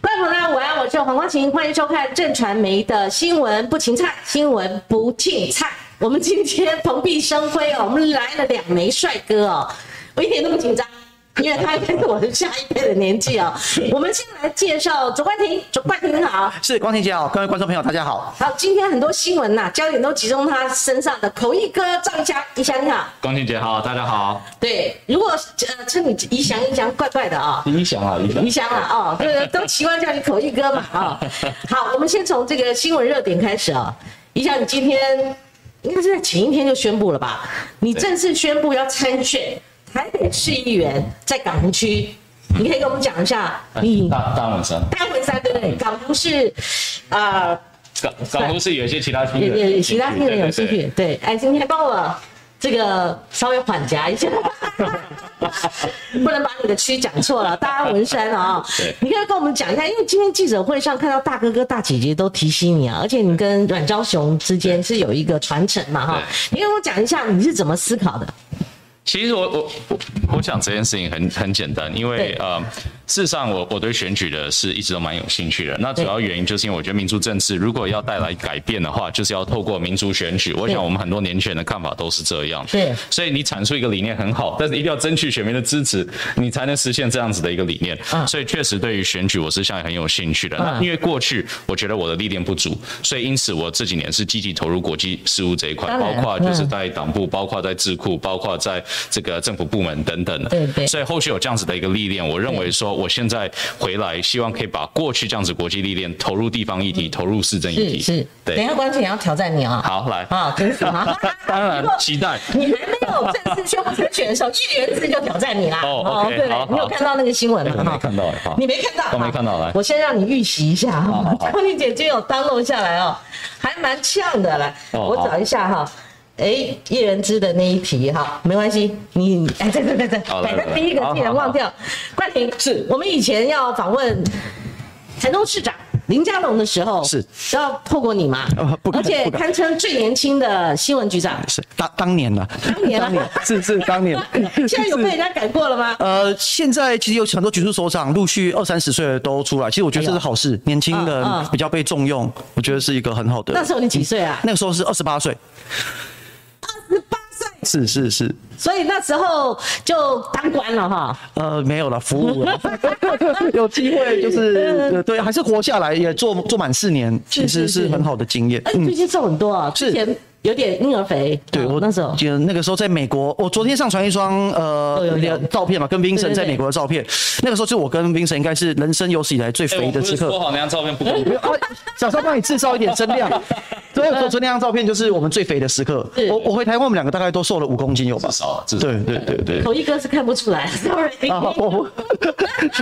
观众朋友大家午安，我是黄光琴，欢迎收看正传媒的新闻不芹菜，新闻不竞菜。我们今天蓬荜生辉哦，我们来了两枚帅哥哦，我一点都不紧张。因为他跟我的下一辈的年纪哦，我们先来介绍左冠廷，左冠廷好，是光庭姐好，各位观众朋友大家好。好，今天很多新闻呐，焦点都集中他身上的口译哥赵一翔，一翔你好，光庭姐好，大家好。对，如果呃称你一翔一翔，怪怪的啊，一翔啊，一翔，一翔啊，哦，对，都习惯叫你口译哥嘛，啊，好，我们先从这个新闻热点开始啊，一翔，你今天应该是在前一天就宣布了吧？你正式宣布要参选。台北市议员在港湖区，你可以跟我们讲一下。你大大文山，大文山对不对？港湖是，啊，港港湖是有一些其他区也也其他区人有兴趣。对，哎，今天帮我这个稍微缓夹一下，不能把你的区讲错了。大文山啊，你可以跟我们讲一下，因为今天记者会上看到大哥哥大姐姐都提醒你啊，而且你跟阮昭雄之间是有一个传承嘛哈，你跟我讲一下你是怎么思考的？其实我我我我想这件事情很很简单，因为呃。事实上，我我对选举的是一直都蛮有兴趣的。那主要原因就是因为我觉得民主政治如果要带来改变的话，就是要透过民主选举。我想我们很多年轻人的看法都是这样。对。所以你阐述一个理念很好，但是一定要争取选民的支持，你才能实现这样子的一个理念。嗯。所以确实对于选举，我是现在很有兴趣的。那因为过去我觉得我的历练不足，所以因此我这几年是积极投入国际事务这一块，包括就是在党部，包括在智库，包括在这个政府部门等等的。对对。所以后续有这样子的一个历练，我认为说我现在。回来，希望可以把过去这样子国际历练投入地方议题，投入市政议题。是，对。等一下，关键也要挑战你啊！好，来啊，真是 啊！当然 期待。你还没有正式宣布参选的时候，一元字就挑战你啦。哦，OK，好。你有看到那个新闻吗？没看到，哈。你没看到？我没看到，来。我先让你预习一下哈。关丽姐今天有 download 下来哦，还蛮呛的。来，我找一下哈。哎，叶仁之的那一题哈，没关系，你哎，对对对对，反正第一个，既然忘掉。冠廷，是我们以前要访问台中市长林佳龙的时候，是要透过你嘛？而且堪称最年轻的新闻局长，是当当年了，当年了，是是当年。现在有被人家改过了吗？呃，现在其实有很多局处首长陆续二三十岁的都出来，其实我觉得这是好事，年轻人比较被重用，我觉得是一个很好的。那时候你几岁啊？那个时候是二十八岁。十八岁是是是，所以那时候就当官了哈。呃，没有了，服务了，有机会就是对，还是活下来，也做做满四年，其实是很好的经验。最近瘦很多啊，之前。有点婴儿肥，对我那时候，就那个时候在美国，我昨天上传一双呃照片嘛，跟 Vincent 在美国的照片，那个时候就我跟 Vincent 应该是人生有史以来最肥的时刻。说好那张照片不公开，小时候帮你制造一点增量，所以说昨天那张照片就是我们最肥的时刻。我我回台湾，我们两个大概都瘦了五公斤有吧？至少，至少。对对对对。头一哥是看不出来，sorry。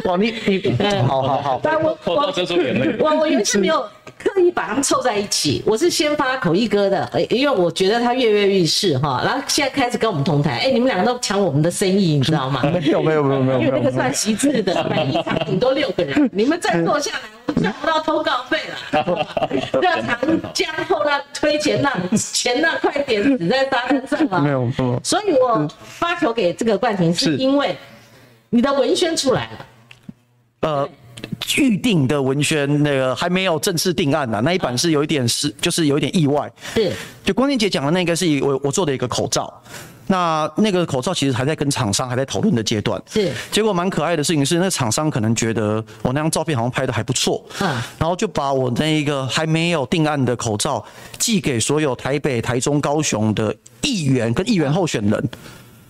哇，你你，好好好。但我我遮住眼泪。我我原是没有。刻意把他们凑在一起，我是先发口译哥的，因为我觉得他跃跃欲试哈，然后现在开始跟我们同台，哎，你们两个都抢我们的生意，你知道吗？没有没有没有没有，因为那个算席次的，每一场顶多六个人，你们再坐下来，我们赚不到通告费了。要长江后浪推前浪，前浪快点死在沙滩上啊！没有，所以我发球给这个冠廷，是因为你的文宣出来了，呃。预定的文宣那个还没有正式定案呢，那一版是有一点是就是有一点意外。是，就光天姐讲的那个是我我做的一个口罩，那那个口罩其实还在跟厂商还在讨论的阶段。是，结果蛮可爱的事情是，那厂商可能觉得我那张照片好像拍的还不错，嗯，然后就把我那一个还没有定案的口罩寄给所有台北、台中、高雄的议员跟议员候选人，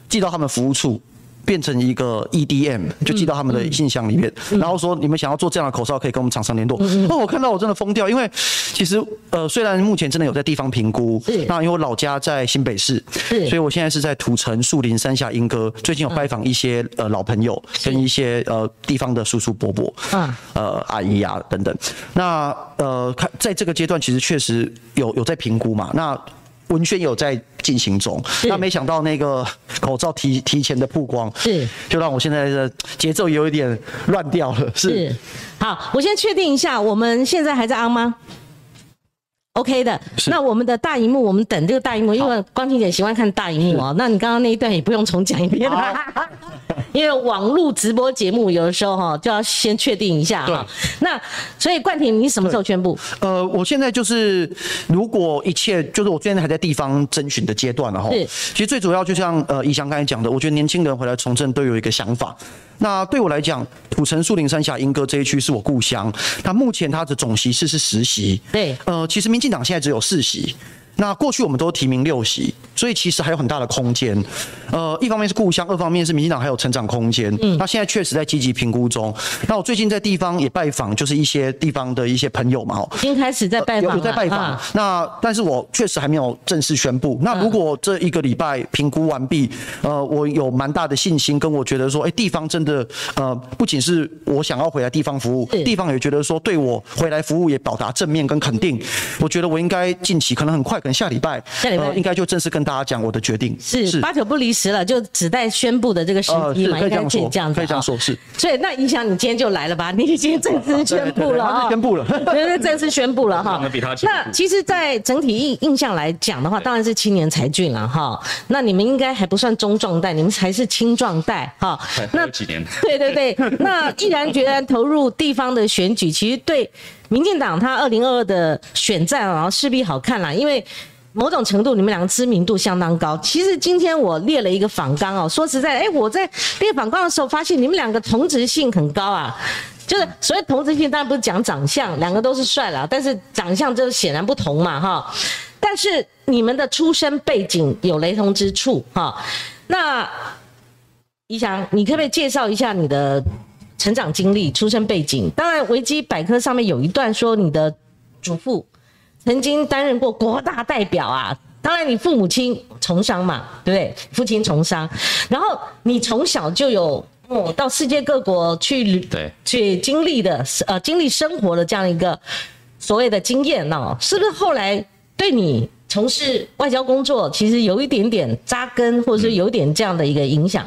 寄到他们服务处。变成一个 EDM，就寄到他们的信箱里面，然后说你们想要做这样的口罩，可以跟我们厂商联络。那我看到我真的疯掉，因为其实呃，虽然目前真的有在地方评估，那因为我老家在新北市，所以我现在是在土城、树林、三峡、莺歌，最近有拜访一些呃老朋友，跟一些呃地方的叔叔伯伯，嗯，呃阿姨啊等等。那呃看在这个阶段，其实确实有有在评估嘛。那文宣有在进行中，那没想到那个口罩提提前的曝光，是。就让我现在的节奏有一点乱掉了。是，好，我先确定一下，我们现在还在 on 吗？OK 的，那我们的大荧幕，我们等这个大荧幕，因为光婷姐喜欢看大荧幕啊。那你刚刚那一段也不用重讲一遍了。因为网络直播节目有的时候哈就要先确定一下哈。那所以冠廷，你什么时候宣布？呃，我现在就是如果一切就是我现在还在地方征询的阶段了哈。是。其实最主要就像呃宜祥刚才讲的，我觉得年轻人回来从政都有一个想法。那对我来讲，土城树林山下莺歌这一区是我故乡。那目前它的总席次是十席。对。呃，其实民进党现在只有四席。那过去我们都提名六席，所以其实还有很大的空间。呃，一方面是故乡，二方面是民进党还有成长空间。嗯，那现在确实在积极评估中。那我最近在地方也拜访，就是一些地方的一些朋友嘛，哦已经开始在拜访有在拜访。那但是我确实还没有正式宣布。那如果这一个礼拜评估完毕，呃，我有蛮大的信心，跟我觉得说，哎，地方真的，呃，不仅是我想要回来地方服务，地方也觉得说对我回来服务也表达正面跟肯定。我觉得我应该近期可能很快。下礼拜，下礼拜应该就正式跟大家讲我的决定，是八九不离十了，就只待宣布的这个时机嘛，应该可以这样子，可以这样说，是。所以那影响你今天就来了吧？你已经正式宣布了 宣布了，对，正式宣布了哈。那其实，在整体印印象来讲的话，当然是青年才俊了哈。那你们应该还不算中壮代，你们才是青壮代哈。那几年？对对对，那毅然决然投入地方的选举，其实对。民进党他二零二二的选战啊，势必好看啦，因为某种程度你们两个知名度相当高。其实今天我列了一个访纲哦，说实在，哎，我在列访纲的时候发现你们两个同质性很高啊，就是所谓同质性当然不是讲长相，两个都是帅啦，但是长相就是显然不同嘛哈。但是你们的出身背景有雷同之处哈。那怡翔，你可不可以介绍一下你的？成长经历、出生背景，当然维基百科上面有一段说你的祖父曾经担任过国大代表啊。当然，你父母亲从商嘛，对不对？父亲从商，然后你从小就有哦到世界各国去旅对去经历的呃经历生活的这样一个所谓的经验哦，是不是后来对你从事外交工作其实有一点点扎根，或者是有点这样的一个影响？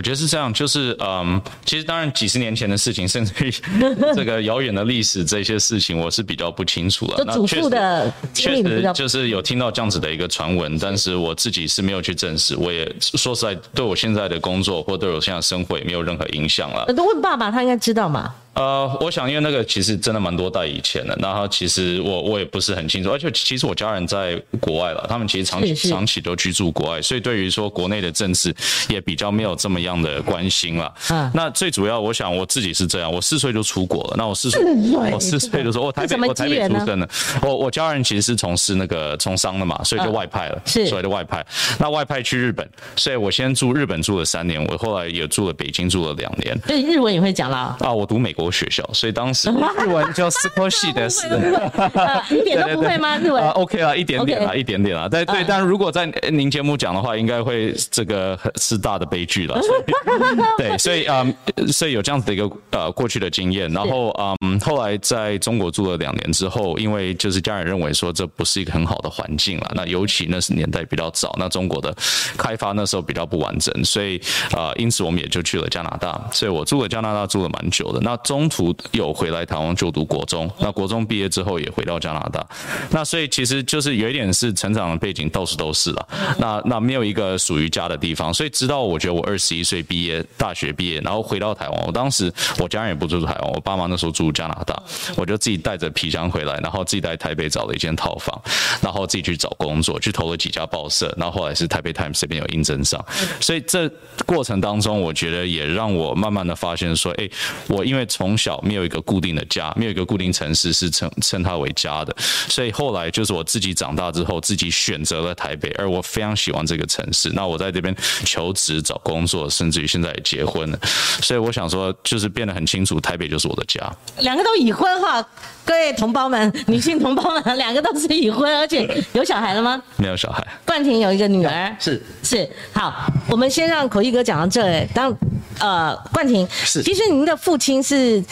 我觉得是这样，就是嗯，其实当然几十年前的事情，甚至于 这个遥远的历史这些事情，我是比较不清楚了。那祖父的确实就是有听到这样子的一个传闻，但是我自己是没有去证实。我也说实在，对我现在的工作或对我现在生活也没有任何影响了。都问爸爸，他应该知道嘛。呃，我想因为那个其实真的蛮多代以前的，然后其实我我也不是很清楚，而且其实我家人在国外了，他们其实长期长期都居住国外，所以对于说国内的政治也比较没有这么样的关心了。嗯，那最主要我想我自己是这样，我四岁就出国了，那我四岁 我四岁的时候我台北我台北出生的，我我家人其实是从事那个从商的嘛，所以就外派了，所以就外派。那外派去日本，所以我先住日本住了三年，我后来也住了北京住了两年。对，日文也会讲啦。啊，我读美国。国学校，所以当时 日文就斯科系的，是 一点都不会吗？日文啊，OK 啦，一点点啦，一点点啦。但对，但如果在您节目讲的话，应该会这个是大的悲剧了。对，所以啊，所以有这样子的一个呃过去的经验，然后嗯，后来在中国住了两年之后，因为就是家人认为说这不是一个很好的环境了，那尤其那是年代比较早，那中国的开发那时候比较不完整，所以啊，因此我们也就去了加拿大。所以我住了加拿大住了蛮久的。那中途有回来台湾就读国中，那国中毕业之后也回到加拿大，那所以其实就是有一点是成长的背景到处都是了，那那没有一个属于家的地方，所以直到我觉得我二十一岁毕业大学毕业，然后回到台湾，我当时我家人也不住台湾，我爸妈那时候住加拿大，我就自己带着皮箱回来，然后自己在台北找了一间套房，然后自己去找工作，去投了几家报社，然后后来是台北 Times 这边有应征上，所以这过程当中，我觉得也让我慢慢的发现说，哎，我因为。从小没有一个固定的家，没有一个固定城市是称称它为家的，所以后来就是我自己长大之后，自己选择了台北，而我非常喜欢这个城市。那我在这边求职、找工作，甚至于现在也结婚了，所以我想说，就是变得很清楚，台北就是我的家。两个都已婚哈，各位同胞们，女性同胞们，两个都是已婚，而且有小孩了吗？没有小孩。冠廷有一个女儿，是是。好，我们先让口译哥讲到这。当呃，冠廷是，其实您的父亲是。是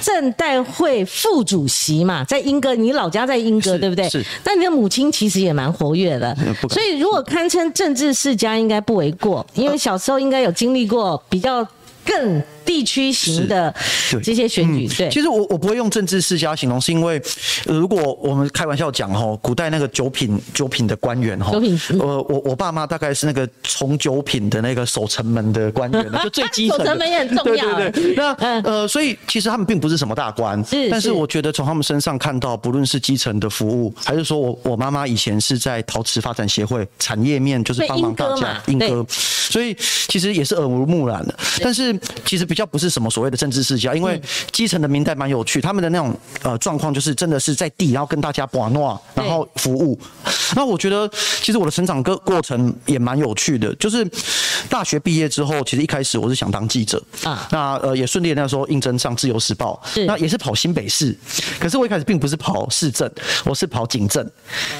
政代会副主席嘛，在英哥，你老家在英哥，对不对？是。但你的母亲其实也蛮活跃的，所以如果堪称政治世家，应该不为过。因为小时候应该有经历过比较更地区型的这些选举。对，其实我我不会用政治世家形容，是因为如果我们开玩笑讲哈，古代那个九品九品的官员哈，九品，呃，我我爸妈大概是那个从九品的那个守城门的官员，就最基层。守城门也很重要。对对对。那呃，所以其实他们并不是什么大官，是。但是我觉得从他们身上看到，不论是基层的服务，还是说我我妈妈以前是在陶瓷发展协会产业面，就是帮忙大家英歌，所以其实也是耳濡目染的。但是其实比较不是什么所谓的政治世家，因为基层的民代蛮有趣，他们的那种呃状况就是真的是在地，然后跟大家把诺，然后服务。那我觉得其实我的成长过过程也蛮有趣的，就是大学毕业之后，其实一开始我是想当记者啊，那呃也顺利那时候应征上自由时报，那也是跑新北市，可是我一开始并不是跑市政，我是跑警政，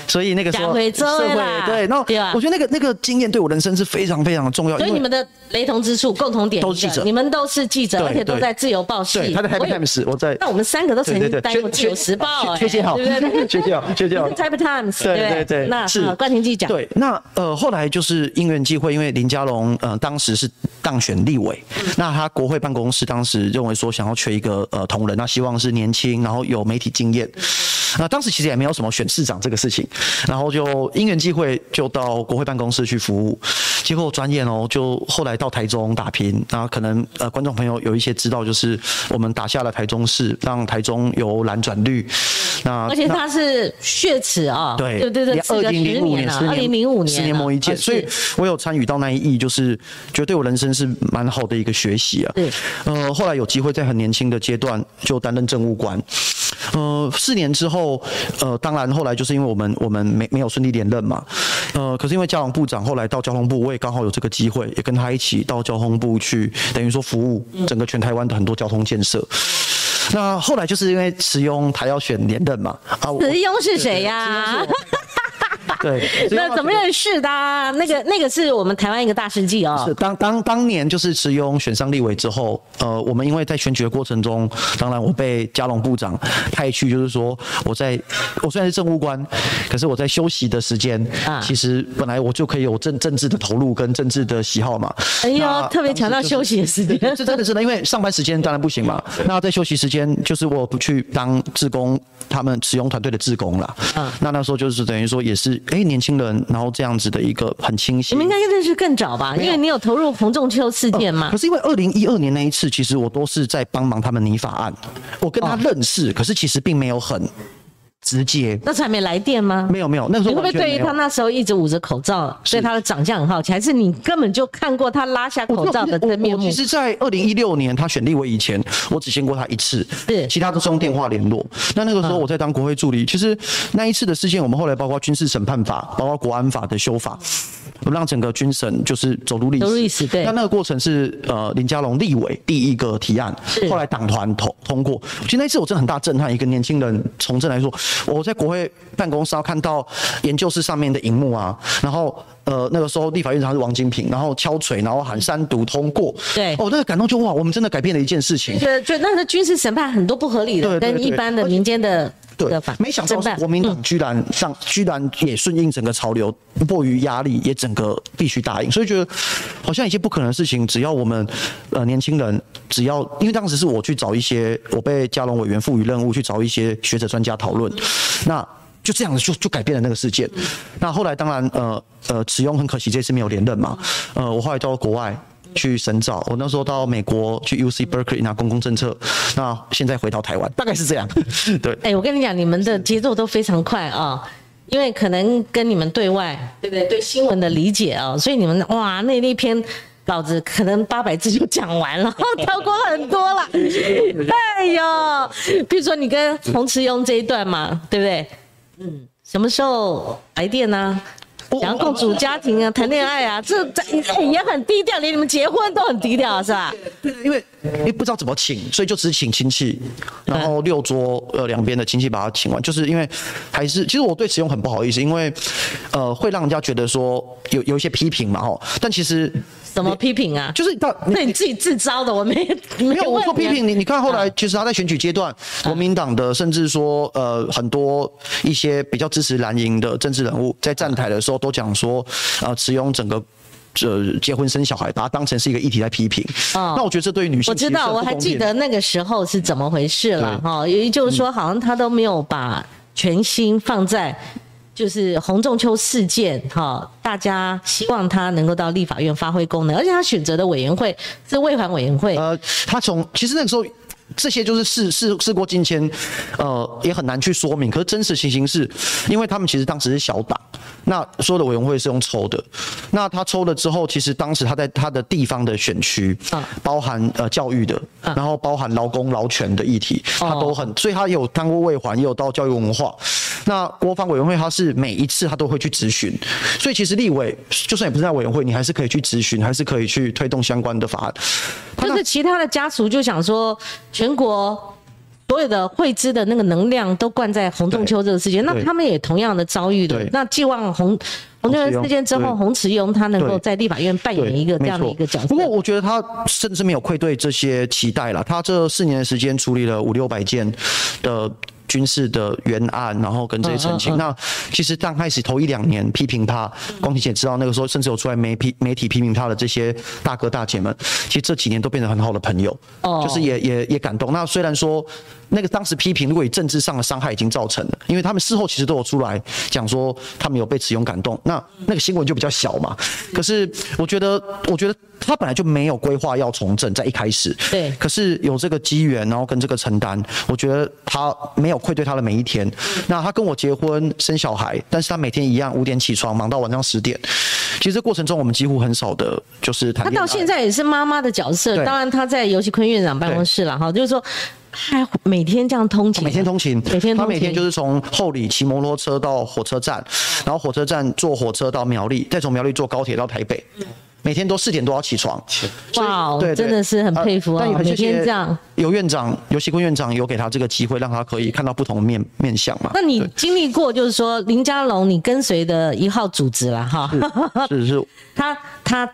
所以那个时候社会对，那我觉得那个那个经验对我人生是非常非常的重要。所以你们的雷同之处、共同点都是记者，你们都是记者，而且都在自由报系。对，他在 Happy Times，我在。那我们三个都曾经待过自由时报，谢谢好，对不对？谢谢好，谢谢好。Happy Times，对对对，那是冠廷记讲。对，那呃后来就是因缘际会，因为林佳龙呃当时是当选立委，那他国会办公室当时认为说想要缺一个呃同仁，那希望是年轻，然后有媒体经验。那当时其实也没有什么选市长这个事情，然后就因缘际会就到国会办公室去服务，结果转眼哦，就后来到台中打拼，然后可能呃观众朋友有一些知道，就是我们打下了台中市，让台中由蓝转绿。那而且他是血耻啊，对对对对，二零零五年，二零零五年，十年磨一剑，所以我有参与到那一役，就是觉得对我人生是蛮好的一个学习啊。对，呃，后来有机会在很年轻的阶段就担任政务官。呃，四年之后，呃，当然后来就是因为我们我们没没有顺利连任嘛，呃，可是因为交通部长后来到交通部，我也刚好有这个机会，也跟他一起到交通部去，等于说服务整个全台湾的很多交通建设。那后来就是因为池庸他要选连任嘛，啊，池庸是谁呀？对，那怎么认识的？那个那个是我们台湾一个大事记哦。是当当当年就是池庸选上立委之后，呃，我们因为在选举的过程中，当然我被嘉龙部长派去，就是说我在我虽然是政务官，可是我在休息的时间，啊，其实本来我就可以有政政治的投入跟政治的喜好嘛。哎呦，特别强调休息的时间，是真的是的，因为上班时间当然不行嘛。那在休息时间，就是我不去当志工，他们使用团队的志工了。嗯，那那时候就是等于说也是。哎，年轻人，然后这样子的一个很清晰。你们应该认识更早吧？因为你有投入洪仲秋事件嘛。可是因为二零一二年那一次，其实我都是在帮忙他们拟法案，我跟他认识，可是其实并没有很。直接，那时候还没来电吗？没有没有，那时候你会不会对于他那时候一直捂着口罩，所以他的长相很好奇？还是你根本就看过他拉下口罩的真面目？其实，在二零一六年他选立委以前，我只见过他一次，是其他都是用电话联络。那那个时候我在当国会助理，其实那一次的事件，我们后来包括军事审判法，包括国安法的修法，我让整个军审就是走入历史。走入历史，对。那那个过程是呃林佳龙立委第一个提案，后来党团通通过。其实那一次我真的很大震撼，一个年轻人从政来说。我在国会办公室看到研究室上面的荧幕啊，然后呃那个时候立法院长是王金平，然后敲锤，然后喊三读通过，对，哦那个感动就哇，我们真的改变了一件事情。对，对那个军事审判很多不合理的，跟一般的民间的。对，没想到国民党居然上，居然也顺应整个潮流，迫于压力也整个必须答应，所以觉得好像一些不可能的事情，只要我们呃年轻人，只要因为当时是我去找一些，我被嘉龙委员赋予任务去找一些学者专家讨论，那就这样子就就改变了那个世界。那后来当然呃呃，池庸很可惜这次没有连任嘛，呃我后来到国外。去深造，我那时候到美国去 U C Berkeley 拿公共政策，那现在回到台湾，大概是这样。对，哎，我跟你讲，你们的节奏都非常快啊，因为可能跟你们对外，对不对？对新闻的理解啊，所以你们哇，那那篇稿子可能八百字就讲完了，跳过很多了。哎呦，比如说你跟洪慈庸这一段嘛，对不对？嗯，什么时候来电呢？想要共组家庭啊，谈恋爱啊，这在也很低调，连你们结婚都很低调，是吧？对，因为你不知道怎么请，所以就只请亲戚，然后六桌呃两边的亲戚把他请完，就是因为还是其实我对使用很不好意思，因为呃会让人家觉得说有有一些批评嘛吼，但其实。怎么批评啊？就是到那你自己自招的，我没没有我说批评你。你看后来，其实他在选举阶段，国民党的甚至说呃很多一些比较支持蓝营的政治人物，在站台的时候都讲说，呃，持用整个这结婚生小孩，把它当成是一个议题来批评。哦，那我觉得这对于女性，我知道，我还记得那个时候是怎么回事了哈。也就是说，好像他都没有把全心放在就是洪仲秋事件哈，大家希望他能够到立法院发挥功能，而且他选择的委员会是未还委员会。呃，他从其实那个时候。这些就是事事事过境迁，呃，也很难去说明。可是真实情形是，因为他们其实当时是小党，那所有的委员会是用抽的。那他抽了之后，其实当时他在他的地方的选区，啊，包含呃教育的，然后包含劳工劳权的议题，他都很，所以他有当过卫环，也有到教育文化。那国防委员会他是每一次他都会去咨询，所以其实立委就算也不是在委员会，你还是可以去咨询，还是可以去推动相关的法案。就是其他的家属就想说，全国所有的会知的那个能量都灌在洪仲秋这个事件，那他们也同样的遭遇的。那寄望洪洪仲秋事件之后，洪慈庸他能够在立法院扮演一个这样的一个角色。不过我觉得他甚至没有愧对这些期待了。他这四年的时间处理了五六百件的。军事的原案，然后跟这些澄清。那其实刚开始头一两年批评他，光庭姐知道那个时候，甚至有出来媒批 媒体批评他的这些大哥大姐们，其实这几年都变成很好的朋友，就是也也也感动。那虽然说。那个当时批评，如果以政治上的伤害已经造成了，因为他们事后其实都有出来讲说他们有被慈勇感动，那那个新闻就比较小嘛。可是我觉得，我觉得他本来就没有规划要从政，在一开始。对。可是有这个机缘，然后跟这个承担，我觉得他没有愧对他的每一天。那他跟我结婚生小孩，但是他每天一样五点起床，忙到晚上十点。其实这过程中我们几乎很少的，就是他到现在也是妈妈的角色。当然他在尤其坤院长办公室了哈，就是说。还每天这样通勤，每天通勤，每天他每天就是从后里骑摩托车到火车站，然后火车站坐火车到苗栗，再从苗栗坐高铁到台北，每天都四点多要起床。哇，对，真的是很佩服啊！每天这样，有院长，尤其坤院长有给他这个机会，让他可以看到不同的面面相嘛？那你经历过，就是说林佳龙，你跟随的一号组织了哈？是是，他他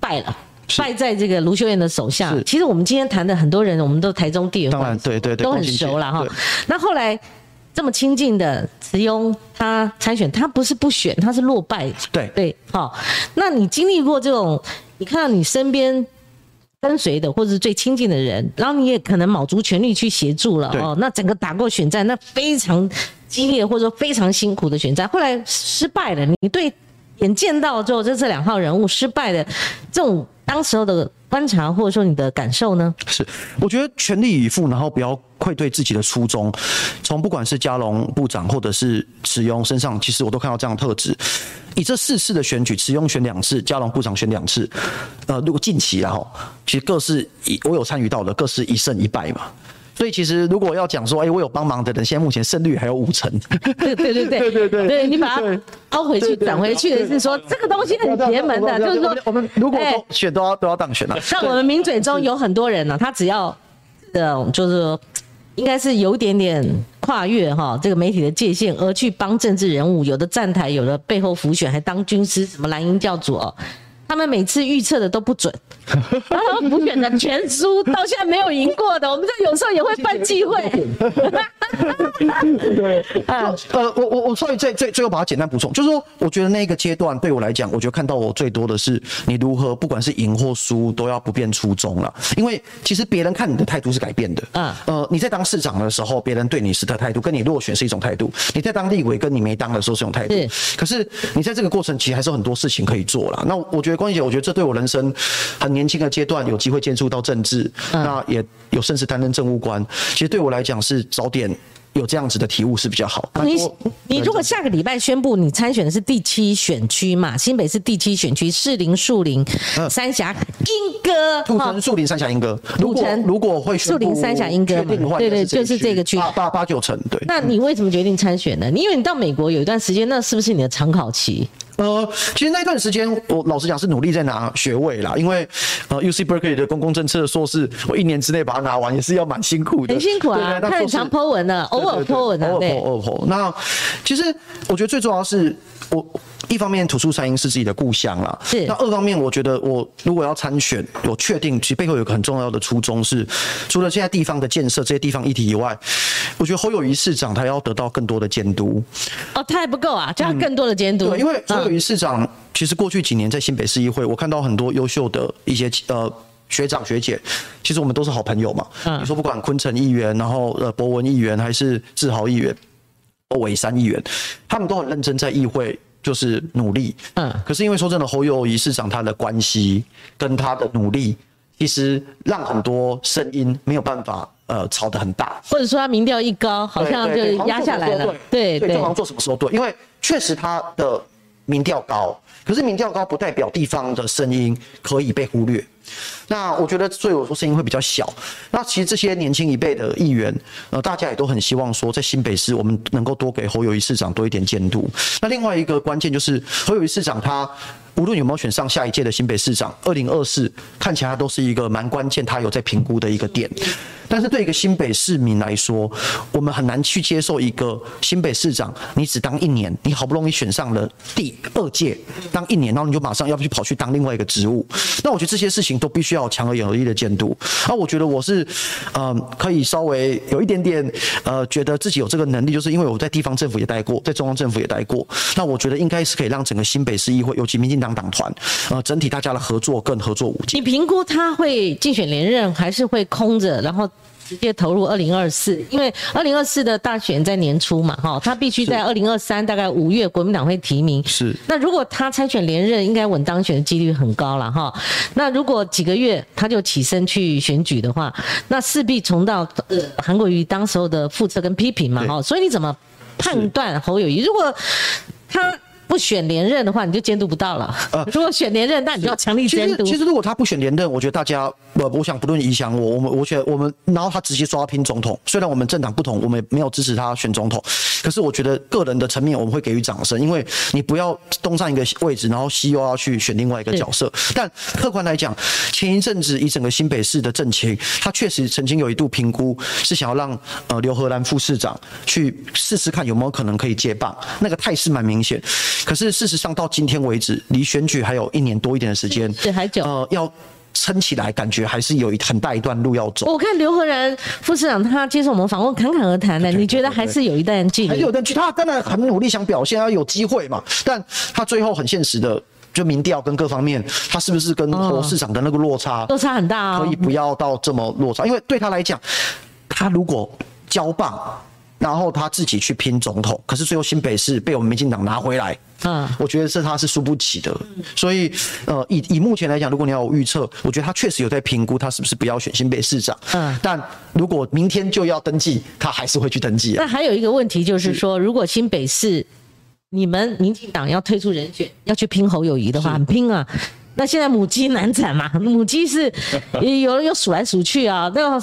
败了。败在这个卢秀燕的手下。其实我们今天谈的很多人，我们都台中地缘，当然对对对，都很熟了哈。那后来这么亲近的慈庸，他参选，他不是不选，他是落败。对对，好。那你经历过这种，你看到你身边跟随的或者是最亲近的人，然后你也可能卯足全力去协助了哦。那整个打过选战，那非常激烈或者说非常辛苦的选战，后来失败了。你对眼见到之后，就这两号人物失败的这种。当时候的观察或者说你的感受呢？是，我觉得全力以赴，然后不要愧对自己的初衷。从不管是嘉龙部长或者是池庸身上，其实我都看到这样的特质。以这四次的选举，池庸选两次，嘉龙部长选两次。呃，如果近期然后，其实各是一我有参与到的，各是一胜一败嘛。所以其实如果要讲说，哎，我有帮忙的人，现在目前胜率还有五成。对对对对。对对，对。你把它凹回去、转回去的是说，这个东西很邪门的，就是说我们如果选都要都要当选了。像我们名嘴中有很多人呢，他只要呃，就是应该是有点点跨越哈这个媒体的界限，而去帮政治人物，有的站台，有的背后辅选，还当军师，什么蓝营教主哦。他们每次预测的都不准，然后补选的全输，到现在没有赢过的。我们这有时候也会犯忌讳。对，呃，我我我所以最最最后把它简单补充，就是说，我觉得那个阶段对我来讲，我觉得看到我最多的是你如何不管是赢或输都要不变初衷了。因为其实别人看你的态度是改变的。嗯，呃，你在当市长的时候，别人对你是的态度，跟你落选是一种态度；你在当立委，跟你没当的时候是一种态度。可是你在这个过程，其实还是有很多事情可以做了。那我觉得。关姐，我觉得这对我人生很年轻的阶段有机会接触到政治，那也有甚至担任政务官，其实对我来讲是早点有这样子的体悟是比较好。你你如果下个礼拜宣布你参选的是第七选区嘛，新北市第七选区士林树林三峡莺歌，土城树林三峡莺歌，土城如果会树林三峡莺歌嘛，对对，就是这个区八八九成对。那你为什么决定参选呢？你因为你到美国有一段时间，那是不是你的长考期？呃，其实那段时间，我老实讲是努力在拿学位啦，因为呃，U C Berkeley 的公共政策的硕士，我一年之内把它拿完，也是要蛮辛苦的。很辛苦啊，他很常 Po 文的，偶尔 Po 文的，偶尔 Po，偶尔 Po。那其实我觉得最重要是我。一方面，土著山鹰是自己的故乡啦。是。那二方面，我觉得我如果要参选，我确定其实背后有个很重要的初衷是，除了现在地方的建设这些地方议题以外，我觉得侯友谊市长他要得到更多的监督。哦，他还不够啊，就要更多的监督。对，因为侯友谊市长其实过去几年在新北市议会，我看到很多优秀的一些呃学长学姐，其实我们都是好朋友嘛。嗯。你说不管昆城议员，然后呃博文议员，还是志豪议员、欧伟山议员，他们都很认真在议会就是努力。嗯。可是因为说真的，侯友谊市长他的关系跟他的努力。其实让很多声音没有办法呃吵得很大，或者说他民调一高，好像就压下来了。对。对，中央做什么时候对？因为确实他的民调高，可是民调高不代表地方的声音可以被忽略。那我觉得，所以我说声音会比较小。那其实这些年轻一辈的议员，呃，大家也都很希望说，在新北市我们能够多给侯友谊市长多一点监督。那另外一个关键就是侯友谊市长他。无论有没有选上下一届的新北市长，二零二四看起来都是一个蛮关键，他有在评估的一个点。但是对一个新北市民来说，我们很难去接受一个新北市长，你只当一年，你好不容易选上了第二届，当一年，然后你就马上要不去跑去当另外一个职务。那我觉得这些事情都必须要强而有力的监督。那我觉得我是，呃，可以稍微有一点点，呃，觉得自己有这个能力，就是因为我在地方政府也待过，在中央政府也待过。那我觉得应该是可以让整个新北市议会，尤其民进党党团，呃，整体大家的合作更合作无间。你评估他会竞选连任，还是会空着，然后？直接投入二零二四，因为二零二四的大选在年初嘛，哈，他必须在二零二三大概五月国民党会提名。是。那如果他参选连任，应该稳当选的几率很高了，哈。那如果几个月他就起身去选举的话，那势必重到呃韩国瑜当时候的复测跟批评嘛，哈。所以你怎么判断侯友谊？如果他。不选连任的话，你就监督不到了。呃，如果选连任，那你就要强力监督。其实，如果他不选连任，我觉得大家，我我想不论影响我，我们，我觉得我们，然后他直接抓拼总统。虽然我们政党不同，我们没有支持他选总统，可是我觉得个人的层面我们会给予掌声，因为你不要东上一个位置，然后西又要去选另外一个角色。但客观来讲，前一阵子以整个新北市的政情，他确实曾经有一度评估是想要让呃刘荷兰副市长去试试看有没有可能可以接棒，那个态势蛮明显。可是事实上，到今天为止，离选举还有一年多一点的时间，对，还久。呃，要撑起来，感觉还是有一很大一段路要走。我看刘和然副市长他接受我们访问，侃侃而谈的，你觉得还是有一段距离？还有段距离，他当然很努力想表现，要有机会嘛。但他最后很现实的，就民调跟各方面，他是不是跟侯市长的那个落差落差很大啊？可以不要到这么落差，因为对他来讲，他如果交棒。然后他自己去拼总统，可是最后新北市被我们民进党拿回来，嗯，我觉得这他是输不起的，所以呃，以以目前来讲，如果你要预测，我觉得他确实有在评估他是不是不要选新北市长，嗯，但如果明天就要登记，他还是会去登记。那还有一个问题就是说，如果新北市你们民进党要推出人选，要去拼侯友谊的话，很拼啊。那现在母鸡难产嘛？母鸡是 有人又数来数去啊。那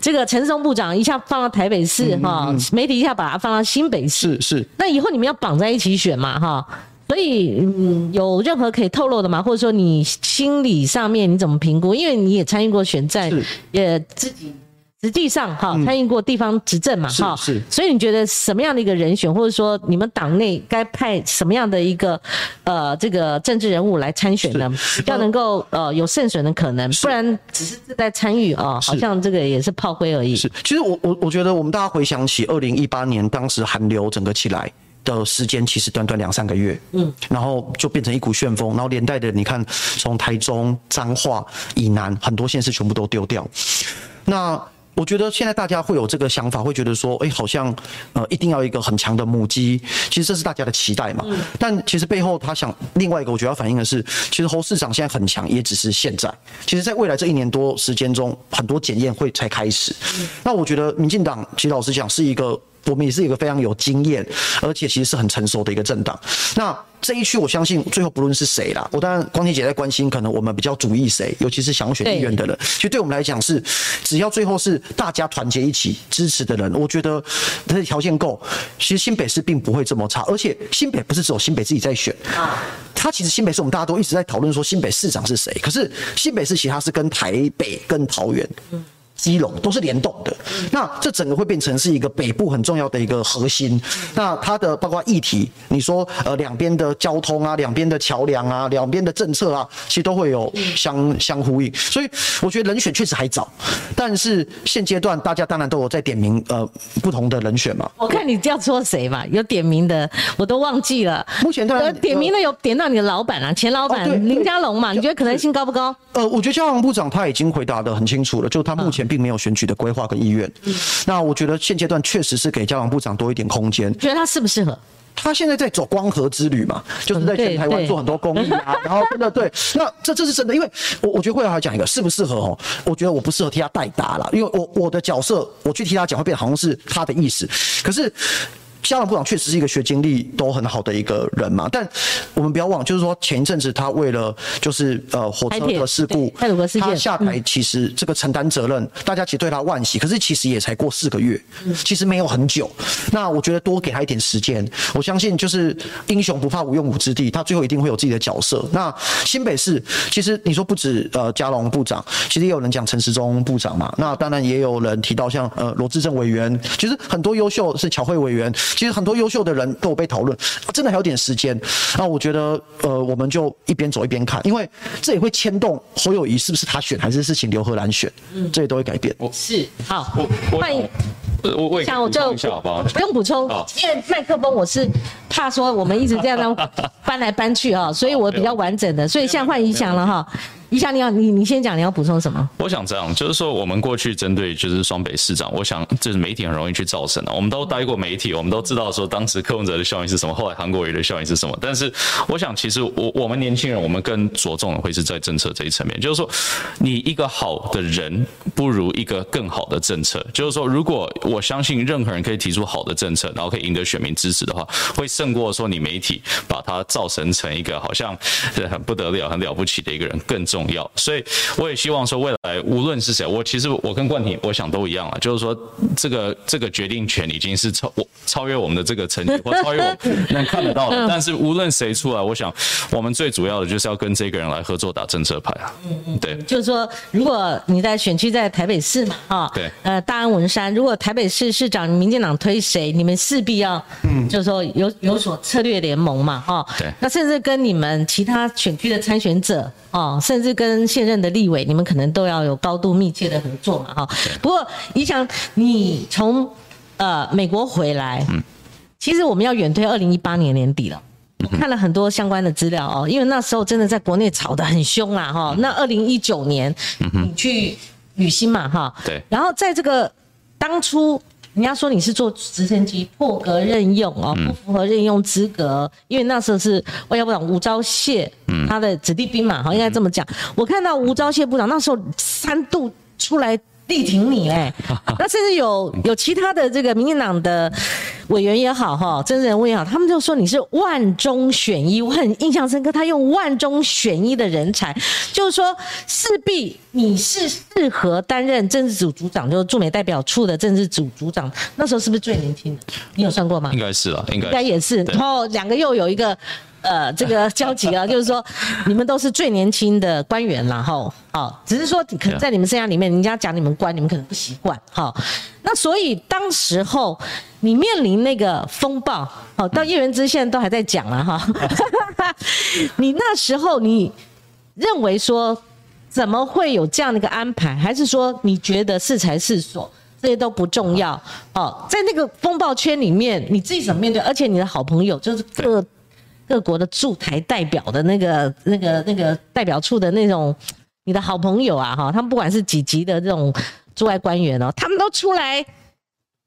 这个陈松部长一下放到台北市哈，媒体一下把它放到新北市。是是。那以后你们要绑在一起选嘛哈？所以嗯，有任何可以透露的吗？或者说你心理上面你怎么评估？因为你也参与过选战，也自己。实际上，哈，参与过地方执政嘛，哈，是，所以你觉得什么样的一个人选，或者说你们党内该派什么样的一个呃这个政治人物来参选呢？要能够呃有胜选的可能，不然只是在参与啊，好像这个也是炮灰而已。是，其实我我我觉得我们大家回想起二零一八年当时韩流整个起来的时间，其实短短两三个月，嗯，然后就变成一股旋风，然后连带的你看，从台中、彰化以南很多县市全部都丢掉，那。我觉得现在大家会有这个想法，会觉得说，哎，好像呃，一定要一个很强的母鸡，其实这是大家的期待嘛。但其实背后他想另外一个，我觉得要反映的是，其实侯市长现在很强，也只是现在。其实，在未来这一年多时间中，很多检验会才开始。那我觉得民进党，其实老实讲，是一个。我们也是一个非常有经验，而且其实是很成熟的一个政党。那这一区，我相信最后不论是谁啦，我当然光天姐在关心，可能我们比较主意谁，尤其是想要选议员的人。其实对我们来讲是，只要最后是大家团结一起支持的人，我觉得他的条件够。其实新北市并不会这么差，而且新北不是只有新北自己在选啊。他其实新北市我们大家都一直在讨论说新北市长是谁，可是新北市其实他是跟台北跟桃园。基隆都是联动的，那这整个会变成是一个北部很重要的一个核心。那它的包括议题，你说呃两边的交通啊，两边的桥梁啊，两边的政策啊，其实都会有相相呼应。所以我觉得人选确实还早，但是现阶段大家当然都有在点名呃不同的人选嘛。我看你要说谁嘛？有点名的我都忘记了。目前当然点名的有点到你的老板啊，前老板林佳龙嘛？你觉得可能性高不高？呃，我觉得交通部长他已经回答的很清楚了，就他目前。并没有选举的规划跟意愿，那我觉得现阶段确实是给交往部长多一点空间。觉得他适不适合？他现在在走光合之旅嘛，就是在全台湾做很多公益啊，然后真的对，那这这是真的，因为我我觉得会要讲一个适不适合哦，我觉得我不适合替他代答了，因为我我的角色我去替他讲会变好像是他的意思，可是。交通部长确实是一个学经历都很好的一个人嘛，但我们不要忘，就是说前一阵子他为了就是呃火车的事故，他下台，其实这个承担责任，大家其实对他万喜，可是其实也才过四个月，其实没有很久。那我觉得多给他一点时间，我相信就是英雄不怕无用武之地，他最后一定会有自己的角色。那新北市其实你说不止呃嘉龙部长，其实也有人讲陈时中部长嘛，那当然也有人提到像呃罗志正委员，其实很多优秀是侨会委员。其实很多优秀的人都有被讨论，真的还有点时间。那我觉得，呃，我们就一边走一边看，因为这也会牵动侯友谊是不是他选，还是是请刘荷兰选，嗯，这些都会改变。是好，欢迎。我我想我就不用补充，因为麦克风我是怕说我们一直这样搬来搬去啊，所以我比较完整的，所以现在换一翔了哈。你想你要你你先讲你要补充什么？我想这样，就是说我们过去针对就是双北市长，我想就是媒体很容易去造成的。我们都待过媒体，我们都知道说当时柯文哲的效应是什么，后来韩国瑜的效应是什么。但是我想，其实我我们年轻人，我们更着重的会是在政策这一层面，就是说你一个好的人不如一个更好的政策。就是说，如果我相信任何人可以提出好的政策，然后可以赢得选民支持的话，会胜过说你媒体把它造成成一个好像很不得了、很了不起的一个人更重。重要，所以我也希望说，未来无论是谁，我其实我跟冠廷，我想都一样了，就是说，这个这个决定权已经是超我超越我们的这个成绩，或超越我能看得到的。但是无论谁出来，我想我们最主要的就是要跟这个人来合作打政策牌啊。嗯嗯，对，就是说，如果你在选区在台北市嘛，哈，对，呃，大安文山，如果台北市市长民进党推谁，你们势必要，嗯，就是说有有所策略联盟嘛，哈，对，那甚至跟你们其他选区的参选者，哦，甚至。是跟现任的立委，你们可能都要有高度密切的合作嘛，哈。不过，你想，你从呃美国回来，嗯，其实我们要远推二零一八年年底了。我看了很多相关的资料哦，因为那时候真的在国内吵得很凶啊，哈。那二零一九年，你去旅行嘛，哈。对。然后在这个当初。人家说你是坐直升机破格任用哦，不符合任用资格，因为那时候是外交部长吴钊燮，他的子弟兵嘛，好应该这么讲。我看到吴钊燮部长那时候三度出来。力挺你哎，那甚至有有其他的这个民进党的委员也好哈，政治人物也好，他们就说你是万中选一，我很印象深刻。他用万中选一的人才，就是说势必你是适合担任政治组组长，就是驻美代表处的政治组组长。那时候是不是最年轻的？你有算过吗？应该是了，应该应该也是。然后两个又有一个。呃，这个交集啊，就是说，你们都是最年轻的官员，然后，哦，只是说，可能在你们生涯里面，人家讲你们官，你们可能不习惯，哈。那所以当时候你面临那个风暴，哦，到叶元之现在都还在讲了，哈。你那时候你认为说，怎么会有这样的一个安排？还是说你觉得是才是所，这些都不重要？哦，在那个风暴圈里面，你自己怎么面对？而且你的好朋友就是各。各国的驻台代表的那个、那个、那个代表处的那种，你的好朋友啊，哈，他们不管是几级的这种驻外官员哦，他们都出来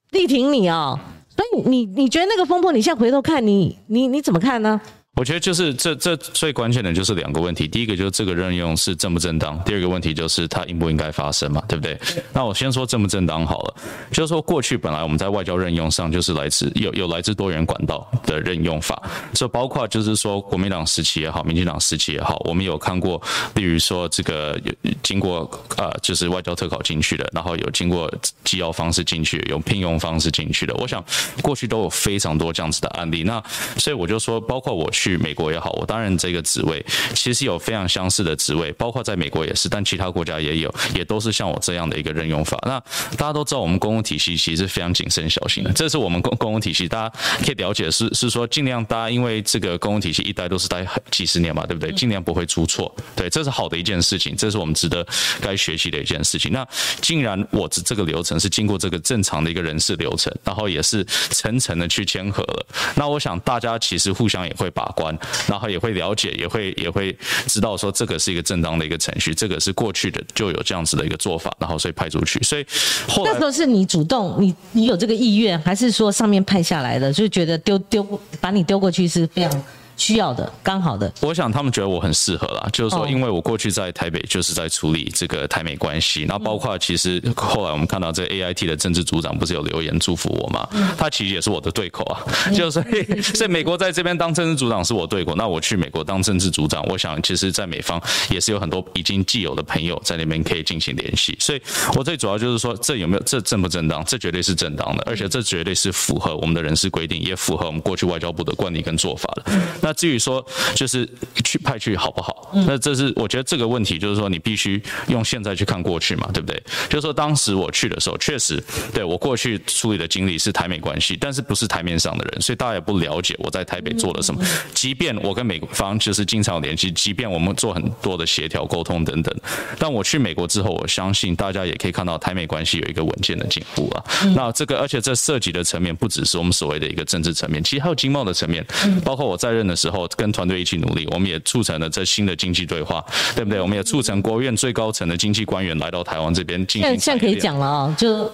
力挺你哦，所以你你觉得那个风波，你现在回头看你你你怎么看呢？我觉得就是这这最关键的就是两个问题，第一个就是这个任用是正不正当，第二个问题就是它应不应该发生嘛，对不对？那我先说正不正当好了，就是说过去本来我们在外交任用上就是来自有有来自多元管道的任用法，这包括就是说国民党时期也好，民进党时期也好，我们有看过，例如说这个有经过呃就是外交特考进去的，然后有经过机要方式进去，有聘用方式进去的，我想过去都有非常多这样子的案例，那所以我就说，包括我去。去美国也好，我当然这个职位其实有非常相似的职位，包括在美国也是，但其他国家也有，也都是像我这样的一个任用法。那大家都知道，我们公共体系其实是非常谨慎小心的，这是我们公公共体系，大家可以了解是是说尽量大家因为这个公共体系一待都是待几十年嘛，对不对？尽量不会出错，对，这是好的一件事情，这是我们值得该学习的一件事情。那既然我这这个流程是经过这个正常的一个人事流程，然后也是层层的去签合了，那我想大家其实互相也会把关，然后也会了解，也会也会知道说这个是一个正当的一个程序，这个是过去的就有这样子的一个做法，然后所以派出去。所以后来那时候是你主动，你你有这个意愿，还是说上面派下来的，就觉得丢丢把你丢过去是非常。需要的，刚好的。我想他们觉得我很适合啦，就是说，因为我过去在台北就是在处理这个台美关系，然后包括其实后来我们看到这 A I T 的政治组长不是有留言祝福我嘛？他其实也是我的对口啊，就所以所以美国在这边当政治组长是我对口，那我去美国当政治组长，我想其实在美方也是有很多已经既有的朋友在那边可以进行联系，所以我最主要就是说，这有没有这正不正当？这绝对是正当的，而且这绝对是符合我们的人事规定，也符合我们过去外交部的惯例跟做法的。那至于说，就是去派去好不好？那这是我觉得这个问题，就是说你必须用现在去看过去嘛，对不对？就是说当时我去的时候，确实对我过去处理的经历是台美关系，但是不是台面上的人，所以大家也不了解我在台北做了什么。即便我跟美方就是经常联系，即便我们做很多的协调沟通等等，但我去美国之后，我相信大家也可以看到台美关系有一个稳健的进步啊。那这个而且这涉及的层面不只是我们所谓的一个政治层面，其实还有经贸的层面，包括我在任的时候。跟团队一起努力，我们也促成了这新的经济对话，对不对？我们也促成国务院最高层的经济官员来到台湾这边进行。现在可以讲了啊，就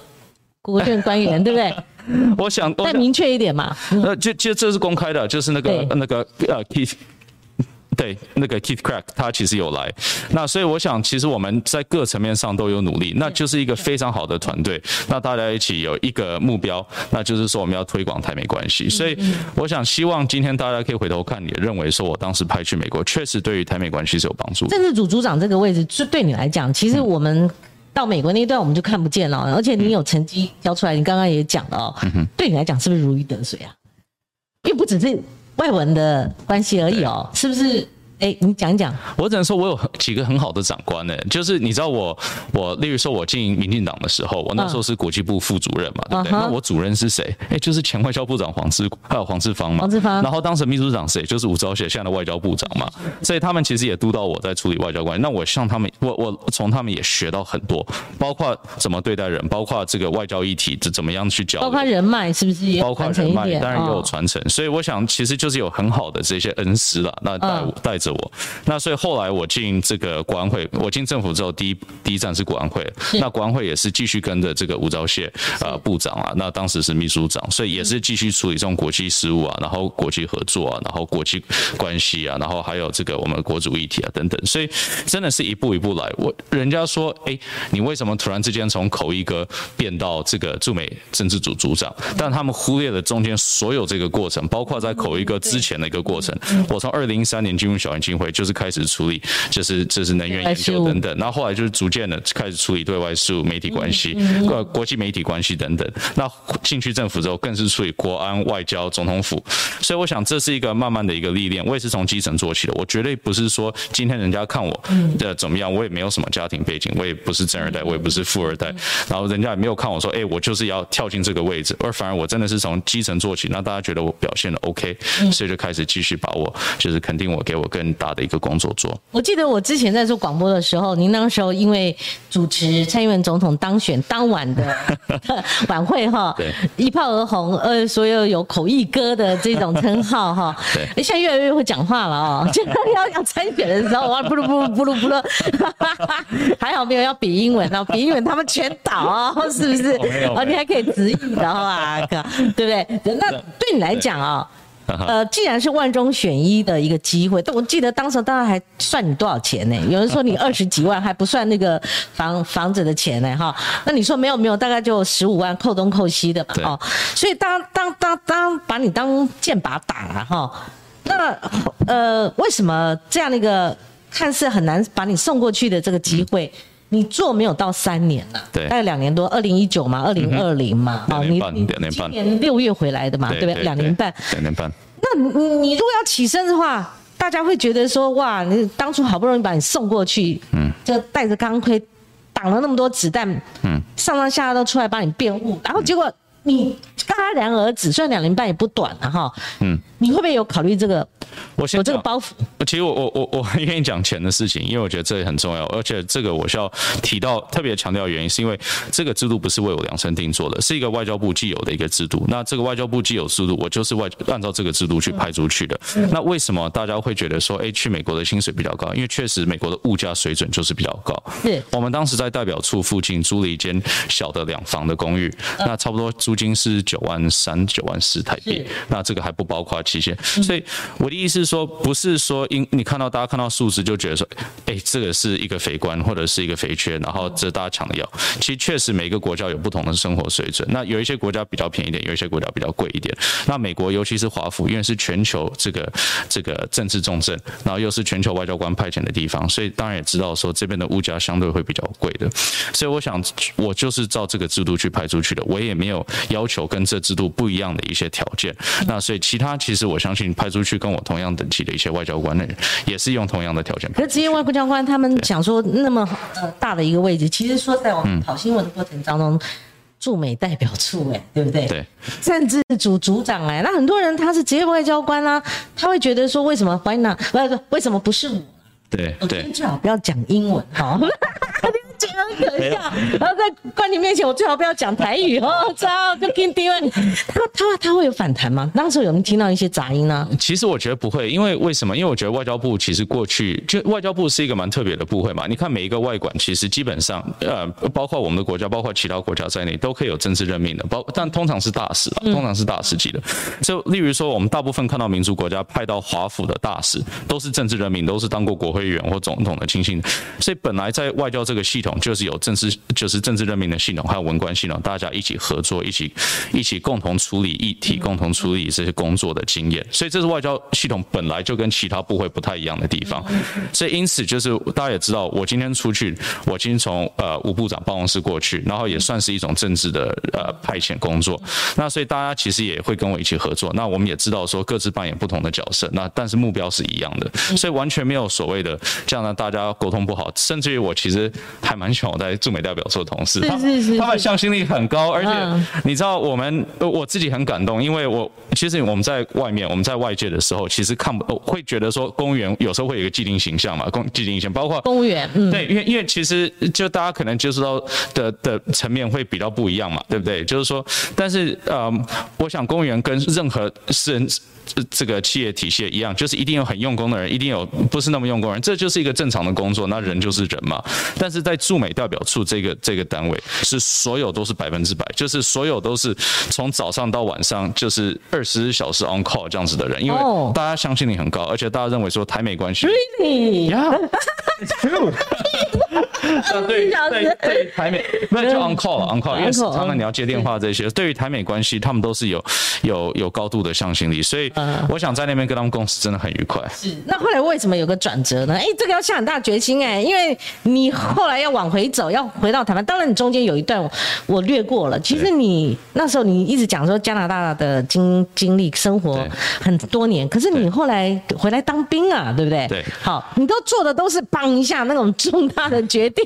国务院官员，对不对？我想再明确一点嘛。那，就就这是公开的，就是那个那个呃，Keith。对，那个 Keith Crack 他其实有来，那所以我想，其实我们在各层面上都有努力，那就是一个非常好的团队。那大家一起有一个目标，那就是说我们要推广台美关系。所以我想，希望今天大家可以回头看，也认为说我当时派去美国，确实对于台美关系是有帮助。政治组组长这个位置，就对你来讲，其实我们到美国那一段我们就看不见了，而且你有成绩交出来，你刚刚也讲了哦，对你来讲是不是如鱼得水啊？因为不只是外文的关系而已哦，是不是？哎，你讲讲。我只能说，我有几个很好的长官呢。就是你知道我，我例如说，我进民进党的时候，我那时候是国际部副主任嘛，对不对？那我主任是谁？哎，就是前外交部长黄志，还有黄志芳嘛。黄志芳。然后当时秘书长谁？就是吴钊燮，现在的外交部长嘛。所以他们其实也督导我在处理外交关系。那我向他们，我我从他们也学到很多，包括怎么对待人，包括这个外交议题怎怎么样去交流，包括人脉是不是也？包括人脉，当然也有传承。所以我想，其实就是有很好的这些恩师了，那带带着我。那所以后来我进这个国安会，我进政府之后，第一第一站是国安会。那国安会也是继续跟着这个吴钊燮呃部长啊，那当时是秘书长，所以也是继续处理这种国际事务啊，然后国际合作啊，然后国际关系啊，然后还有这个我们国主议题啊等等。所以真的是一步一步来。我人家说，哎，你为什么突然之间从口译哥变到这个驻美政治组组长？但他们忽略了中间所有这个过程，包括在口译哥之前的一个过程。我从二零一三年进入小金会，就是开始处理，就是这是能源研究等等，然后后来就是逐渐的开始处理对外事务、媒体关系、呃国际媒体关系等等。那进去政府之后，更是处理国安、外交、总统府。所以我想这是一个慢慢的一个历练。我也是从基层做起的，我绝对不是说今天人家看我的怎么样，我也没有什么家庭背景，我也不是正二代，我也不是富二代，然后人家也没有看我说，哎，我就是要跳进这个位置，而反而我真的是从基层做起，那大家觉得我表现的 OK，所以就开始继续把握就是肯定我，给我更大的一个工作。做。我记得我之前在做广播的时候，您那个时候因为主持蔡英文总统当选当晚的 晚会哈，对，一炮而红，呃，所有有口译哥的这种称号哈，对，现在越来越会讲话了哦，就要要参选的时候，哇，不噜不噜不噜不噜，还好没有要比英文哦，比英文他们全倒哦，是不是？哦，你还可以直译的话，对不对？那对你来讲啊。呃，既然是万中选一的一个机会，但我记得当时大家还算你多少钱呢？有人说你 二十几万，还不算那个房房子的钱呢，哈。那你说没有没有，大概就十五万，扣东扣西的嘛，哦。所以当当当当把你当箭靶打了哈。那呃，为什么这样的一个看似很难把你送过去的这个机会？你做没有到三年了，对，大概两年多，二零一一九嘛，二零二零嘛，哦，你你今年六月回来的嘛，对不对？两年半，两年半。那你你如果要起身的话，大家会觉得说哇，你当初好不容易把你送过去，嗯，就带着钢盔挡了那么多子弹，嗯，上上下下都出来帮你辩护，然后结果你跟他两个儿子，虽然两年半也不短了哈，嗯，你会不会有考虑这个？我先这个包袱，其实我我我我很愿意讲钱的事情，因为我觉得这也很重要，而且这个我需要提到特别强调的原因，是因为这个制度不是为我量身定做的，是一个外交部既有的一个制度。那这个外交部既有制度，我就是外按照这个制度去派出去的。那为什么大家会觉得说，哎，去美国的薪水比较高？因为确实美国的物价水准就是比较高。是我们当时在代表处附近租了一间小的两房的公寓，那差不多租金是九万三、九万四台币。那这个还不包括期限，所以我的意思是说，不是说因你看到大家看到数字就觉得说，哎，这个是一个肥官或者是一个肥缺，然后这大家抢的要。其实确实每个国家有不同的生活水准，那有一些国家比较便宜点，有一些国家比较贵一点。那美国尤其是华府，因为是全球这个这个政治重镇，然后又是全球外交官派遣的地方，所以当然也知道说这边的物价相对会比较贵的。所以我想，我就是照这个制度去派出去的，我也没有要求跟这制度不一样的一些条件。那所以其他其实我相信派出去跟我同样等级的一些外交官的人，也是用同样的条件。可是职业外交官他们想说那么呃大的一个位置，其实说在我们跑新闻的过程当中，驻美代表处哎，对不对？对。政治组组长哎，那很多人他是职业外交官啊，他会觉得说为什么 Why not？不是为什么不是我？对对。最好不要讲英文哈。觉得很可笑，然后在冠廷面前，我最好不要讲台语哦，操，就跟丢了。他他他会有反弹吗？那时候有人听到一些杂音呢？其实我觉得不会，因为为什么？因为我觉得外交部其实过去就外交部是一个蛮特别的部会嘛。你看每一个外管，其实基本上呃，包括我们的国家，包括其他国家在内，都可以有政治任命的，包但通常是大使，通常是大使级的。就例如说，我们大部分看到民族国家派到华府的大使，都是政治任命，都是当过国会议员或总统的亲信。所以本来在外交这个系统。就是有政治，就是政治任命的系统，还有文官系统，大家一起合作，一起一起共同处理议题，共同处理这些工作的经验。所以这是外交系统本来就跟其他部会不太一样的地方。所以因此就是大家也知道，我今天出去，我今天从呃吴部长办公室过去，然后也算是一种政治的呃派遣工作。那所以大家其实也会跟我一起合作。那我们也知道说各自扮演不同的角色，那但是目标是一样的，所以完全没有所谓的这样呢大家沟通不好。甚至于我其实还蛮喜欢。我在驻美代表处的同事，他他们向心力很高，而且你知道，我们我自己很感动，因为我其实我们在外面，我们在外界的时候，其实看不会觉得说公务员有时候会有一个既定形象嘛，公既定形象，包括公务员，对，因为因为其实就大家可能接触到的的层面会比较不一样嘛，对不对？就是说，但是呃，我想公务员跟任何私人。这个企业体系一样，就是一定有很用功的人，一定有不是那么用功人，这就是一个正常的工作。那人就是人嘛。但是在驻美代表处这个这个单位，是所有都是百分之百，就是所有都是从早上到晚上，就是二十四小时 on call 这样子的人，因为大家相信力很高，而且大家认为说台美关系。对对对，台美那就 on call on call，因为常常你要接电话这些，对于台美关系，他们都是有有有高度的向心力，所以我想在那边跟他们共事真的很愉快。是，那后来为什么有个转折呢？哎，这个要下很大决心哎，因为你后来要往回走，要回到台湾。当然，你中间有一段我略过了。其实你那时候你一直讲说加拿大的经经历生活很多年，可是你后来回来当兵啊，对不对？对。好，你都做的都是帮一下那种重大的决定。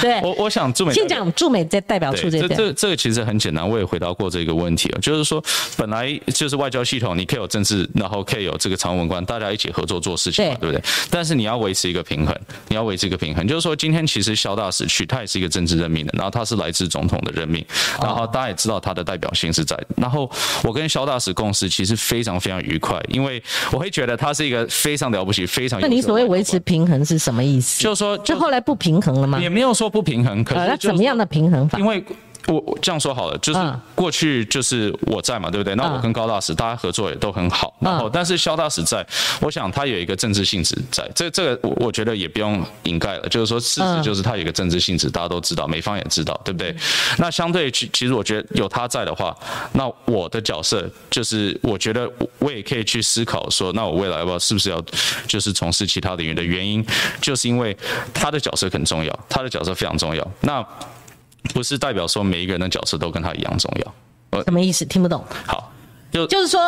对，我我想驻美先讲驻美在代表处这这这这个其实很简单，我也回答过这个问题啊，就是说本来就是外交系统，你可以有政治，然后可以有这个常务文官，大家一起合作做事情嘛，对。不对？但是你要维持一个平衡，你要维持一个平衡，就是说今天其实肖大使去，他也是一个政治任命的，然后他是来自总统的任命，然后大家也知道他的代表性是在，然后我跟肖大使共事其实非常非常愉快，因为我会觉得他是一个非常了不起、非常那你所谓维持平衡是什么意思？就是说，就后来不平衡了吗？也没有说不平衡，可是那怎么样的平衡法？因为。我这样说好了，就是过去就是我在嘛，对不对？那我跟高大使大家合作也都很好，然后但是肖大使在，我想他有一个政治性质在，这这个我我觉得也不用掩盖了，就是说事实就是他有一个政治性质，大家都知道，美方也知道，对不对？那相对其其实我觉得有他在的话，那我的角色就是我觉得我也可以去思考说，那我未来要不要是不是要就是从事其他领域的原因，就是因为他的角色很重要，他的角色非常重要。那不是代表说每一个人的角色都跟他一样重要，什么意思？听不懂。好，就就是说，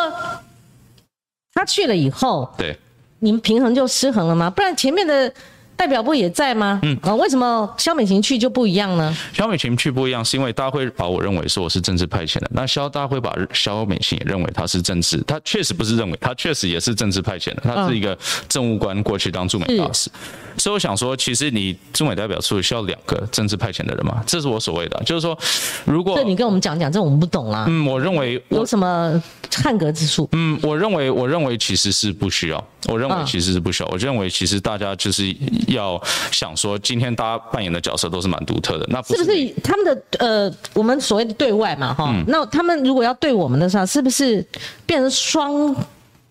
他去了以后，对，你们平衡就失衡了吗？不然前面的。代表部也在吗？嗯啊，为什么肖美琴去就不一样呢？肖美琴去不一样，是因为大家会把我认为说我是政治派遣的。那肖大家会把肖美琴也认为他是政治，他确实不是认为，他确实也是政治派遣的。他是一个政务官，过去当驻美大使。所以我想说，其实你驻美代表处需要两个政治派遣的人嘛？这是我所谓的，就是说，如果你跟我们讲讲，这我们不懂啊。嗯，我认为有什么汉格之处？嗯，我认为，我认为其实是不需要。我认为其实是不需要。我认为其实大家就是要想说，今天大家扮演的角色都是蛮独特的。那是不是他们的呃，我们所谓的对外嘛，哈？那他们如果要对我们的时候，是不是变成双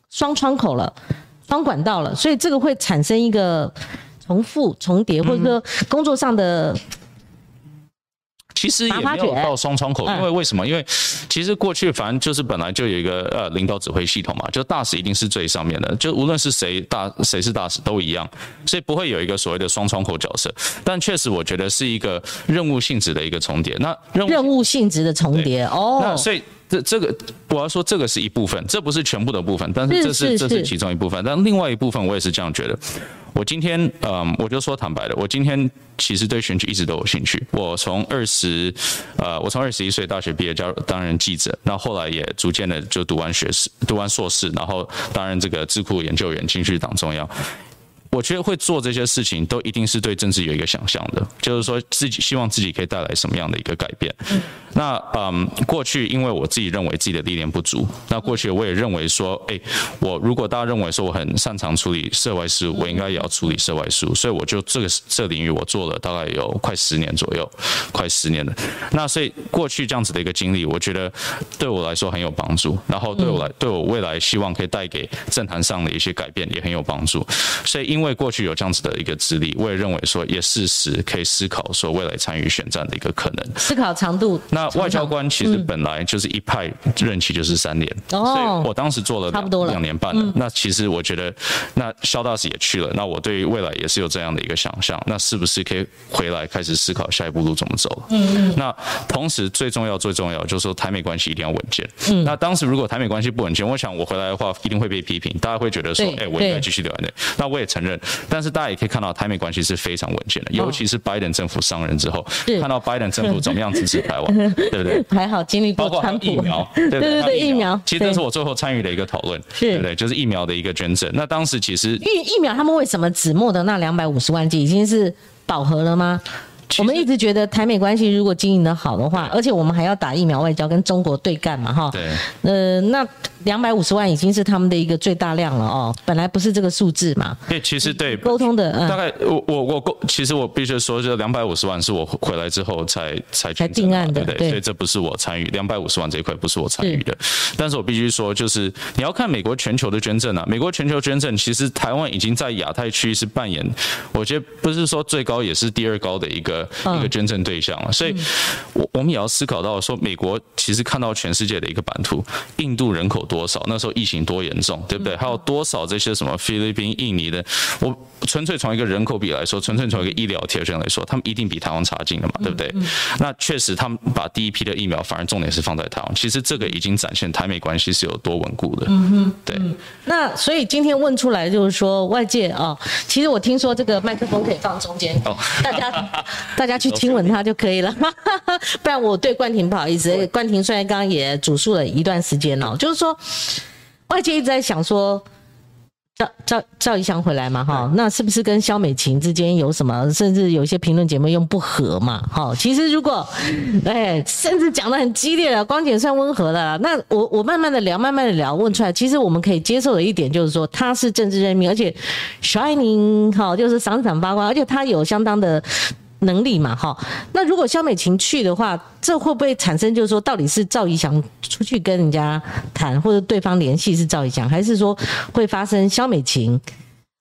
双窗口了，双管道了？所以这个会产生一个重复、重叠，或者说工作上的。其实也没有到双窗口，因为为什么？因为其实过去反正就是本来就有一个呃领导指挥系统嘛，就大使一定是最上面的，就无论是谁大谁是大使都一样，所以不会有一个所谓的双窗口角色。但确实我觉得是一个任务性质的一个重叠。那任务性质的重叠哦，那所以这这个我要说这个是一部分，这不是全部的部分，但是这是这是其中一部分。但另外一部分我也是这样觉得。我今天，嗯，我就说坦白的，我今天其实对选举一直都有兴趣。我从二十，呃，我从二十一岁大学毕业，加入担任记者，那后来也逐渐的就读完学士，读完硕士，然后担任这个智库研究员，进去党中央。我觉得会做这些事情，都一定是对政治有一个想象的，就是说自己希望自己可以带来什么样的一个改变。那嗯，过去因为我自己认为自己的历练不足，那过去我也认为说，哎，我如果大家认为说我很擅长处理涉外事务，我应该也要处理涉外事务，所以我就这个这领域我做了大概有快十年左右，快十年了。那所以过去这样子的一个经历，我觉得对我来说很有帮助，然后对我来对我未来希望可以带给政坛上的一些改变也很有帮助。所以因为过去有这样子的一个资历，我也认为说也适时可以思考说未来参与选战的一个可能。思考长度那。外交官其实本来就是一派任期就是三年，所以我当时做了两年半了。那其实我觉得，那肖大使也去了，那我对未来也是有这样的一个想象，那是不是可以回来开始思考下一步路怎么走？嗯嗯。那同时最重要最重要就是说台美关系一定要稳健。嗯。那当时如果台美关系不稳健，我想我回来的话一定会被批评，大家会觉得说，哎，我应该继续留在那。那我也承认，但是大家也可以看到台美关系是非常稳健的，尤其是拜登政府上任之后，看到拜登政府怎么样支持台湾。对不对？还好经历过川普疫苗，对对对，疫苗。其实这是我最后参与的一个讨论，对不对，就是疫苗的一个捐赠。那当时其实疫疫苗，他们为什么只莫的那两百五十万剂已经是饱和了吗？我们一直觉得台美关系如果经营的好的话，而且我们还要打疫苗外交跟中国对干嘛？哈，对，呃，那两百五十万已经是他们的一个最大量了哦，本来不是这个数字嘛。对，其实对沟通的，大概我我我沟，其实我必须说，这两百五十万是我回来之后才才才定案的，对，所以这不是我参与两百五十万这一块不是我参与的，但是我必须说，就是你要看美国全球的捐赠啊，美国全球捐赠其实台湾已经在亚太区是扮演，我觉得不是说最高也是第二高的一个一个捐赠。对象了，所以，我我们也要思考到说，美国其实看到全世界的一个版图，印度人口多少，那时候疫情多严重，对不对？还有多少这些什么菲律宾、印尼的，我纯粹从一个人口比来说，纯粹从一个医疗条件来说，他们一定比台湾差劲的嘛，对不对？那确实，他们把第一批的疫苗，反而重点是放在台湾。其实这个已经展现台美关系是有多稳固的。嗯哼，对。那所以今天问出来就是说，外界啊，其实我听说这个麦克风可以放中间，大家 大家去亲吻。他就可以了，不然我对冠廷不好意思。冠廷虽然刚刚也主述了一段时间哦，就是说外界一直在想说赵赵赵怡翔回来嘛，哈，那是不是跟肖美琴之间有什么？甚至有一些评论节目用不和嘛，哈。其实如果哎，甚至讲的很激烈了，光姐算温和了，那我我慢慢的聊，慢慢的聊，问出来，其实我们可以接受的一点就是说，他是政治任命，而且 shining 哈，就是闪闪发光，而且他有相当的。能力嘛，哈，那如果肖美琴去的话，这会不会产生就是说，到底是赵怡翔出去跟人家谈，或者对方联系是赵怡翔，还是说会发生肖美琴，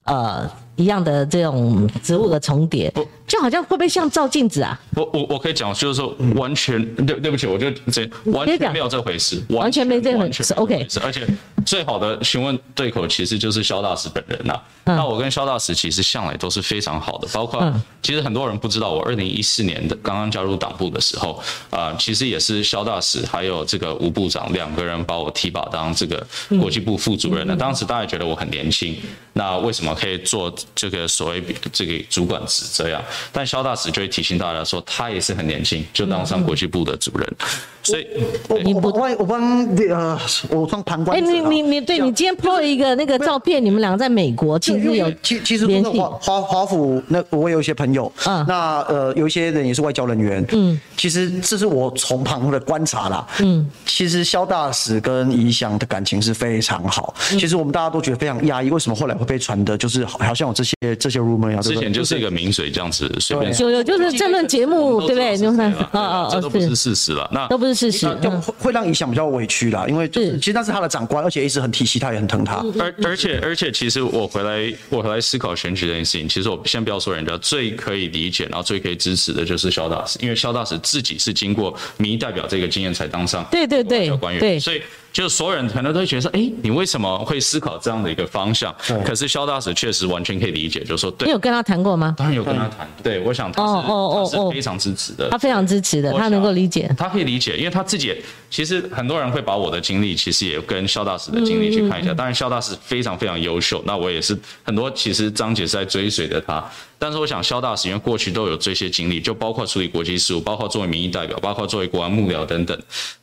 呃，一样的这种职务的重叠，就好像会不会像照镜子啊？我我我可以讲，就是说完全对对不起，我就这完全没有这回事，完全没这回事。OK，而且最好的询问对口其实就是肖大使本人呐。那我跟肖大使其实向来都是非常好的，包括其实很多人不知道，我二零一四年的刚刚加入党部的时候啊，其实也是肖大使还有这个吴部长两个人把我提拔当这个国际部副主任的。当时大家觉得我很年轻，那为什么可以做这个所谓这个主管职这样？但肖大使就会提醒大家说，他也是很年轻，就当上国际部的主任。所以，我我帮我帮呃，我当旁观。哎，你你你，对你今天 po 一个那个照片，你们两个在美国，其实有其其实华华华府那我有一些朋友，嗯，那呃有一些人也是外交人员，嗯，其实这是我从旁的观察啦，嗯，其实肖大使跟宜祥的感情是非常好，其实我们大家都觉得非常压抑，为什么后来会被传的，就是好像有这些这些 rumor 一样，之前就是一个名水这样子随便，有有就是政论节目对不对？你看，啊啊，这都不是事实了，那都不是。事实就会会让影响比较委屈啦，因为就是其实那是他的长官，而且一直很体系，他也很疼他。而而且而且，其实我回来我回来思考选举这件事情，其实我先不要说人家最可以理解，然后最可以支持的就是肖大使，因为肖大使自己是经过民意代表这个经验才当上对对对官员，所以。就所有人可能都会觉得说，哎，你为什么会思考这样的一个方向？可是肖大使确实完全可以理解，就是说，对。你有跟他谈过吗？当然有跟他谈。对，我想他是他是非常支持的。他非常支持的，他能够理解。他可以理解，因为他自己其实很多人会把我的经历，其实也跟肖大使的经历去看一下。当然，肖大使非常非常优秀，那我也是很多。其实张姐是在追随着他，但是我想肖大使因为过去都有这些经历，就包括处理国际事务，包括作为民意代表，包括作为国安幕僚等等。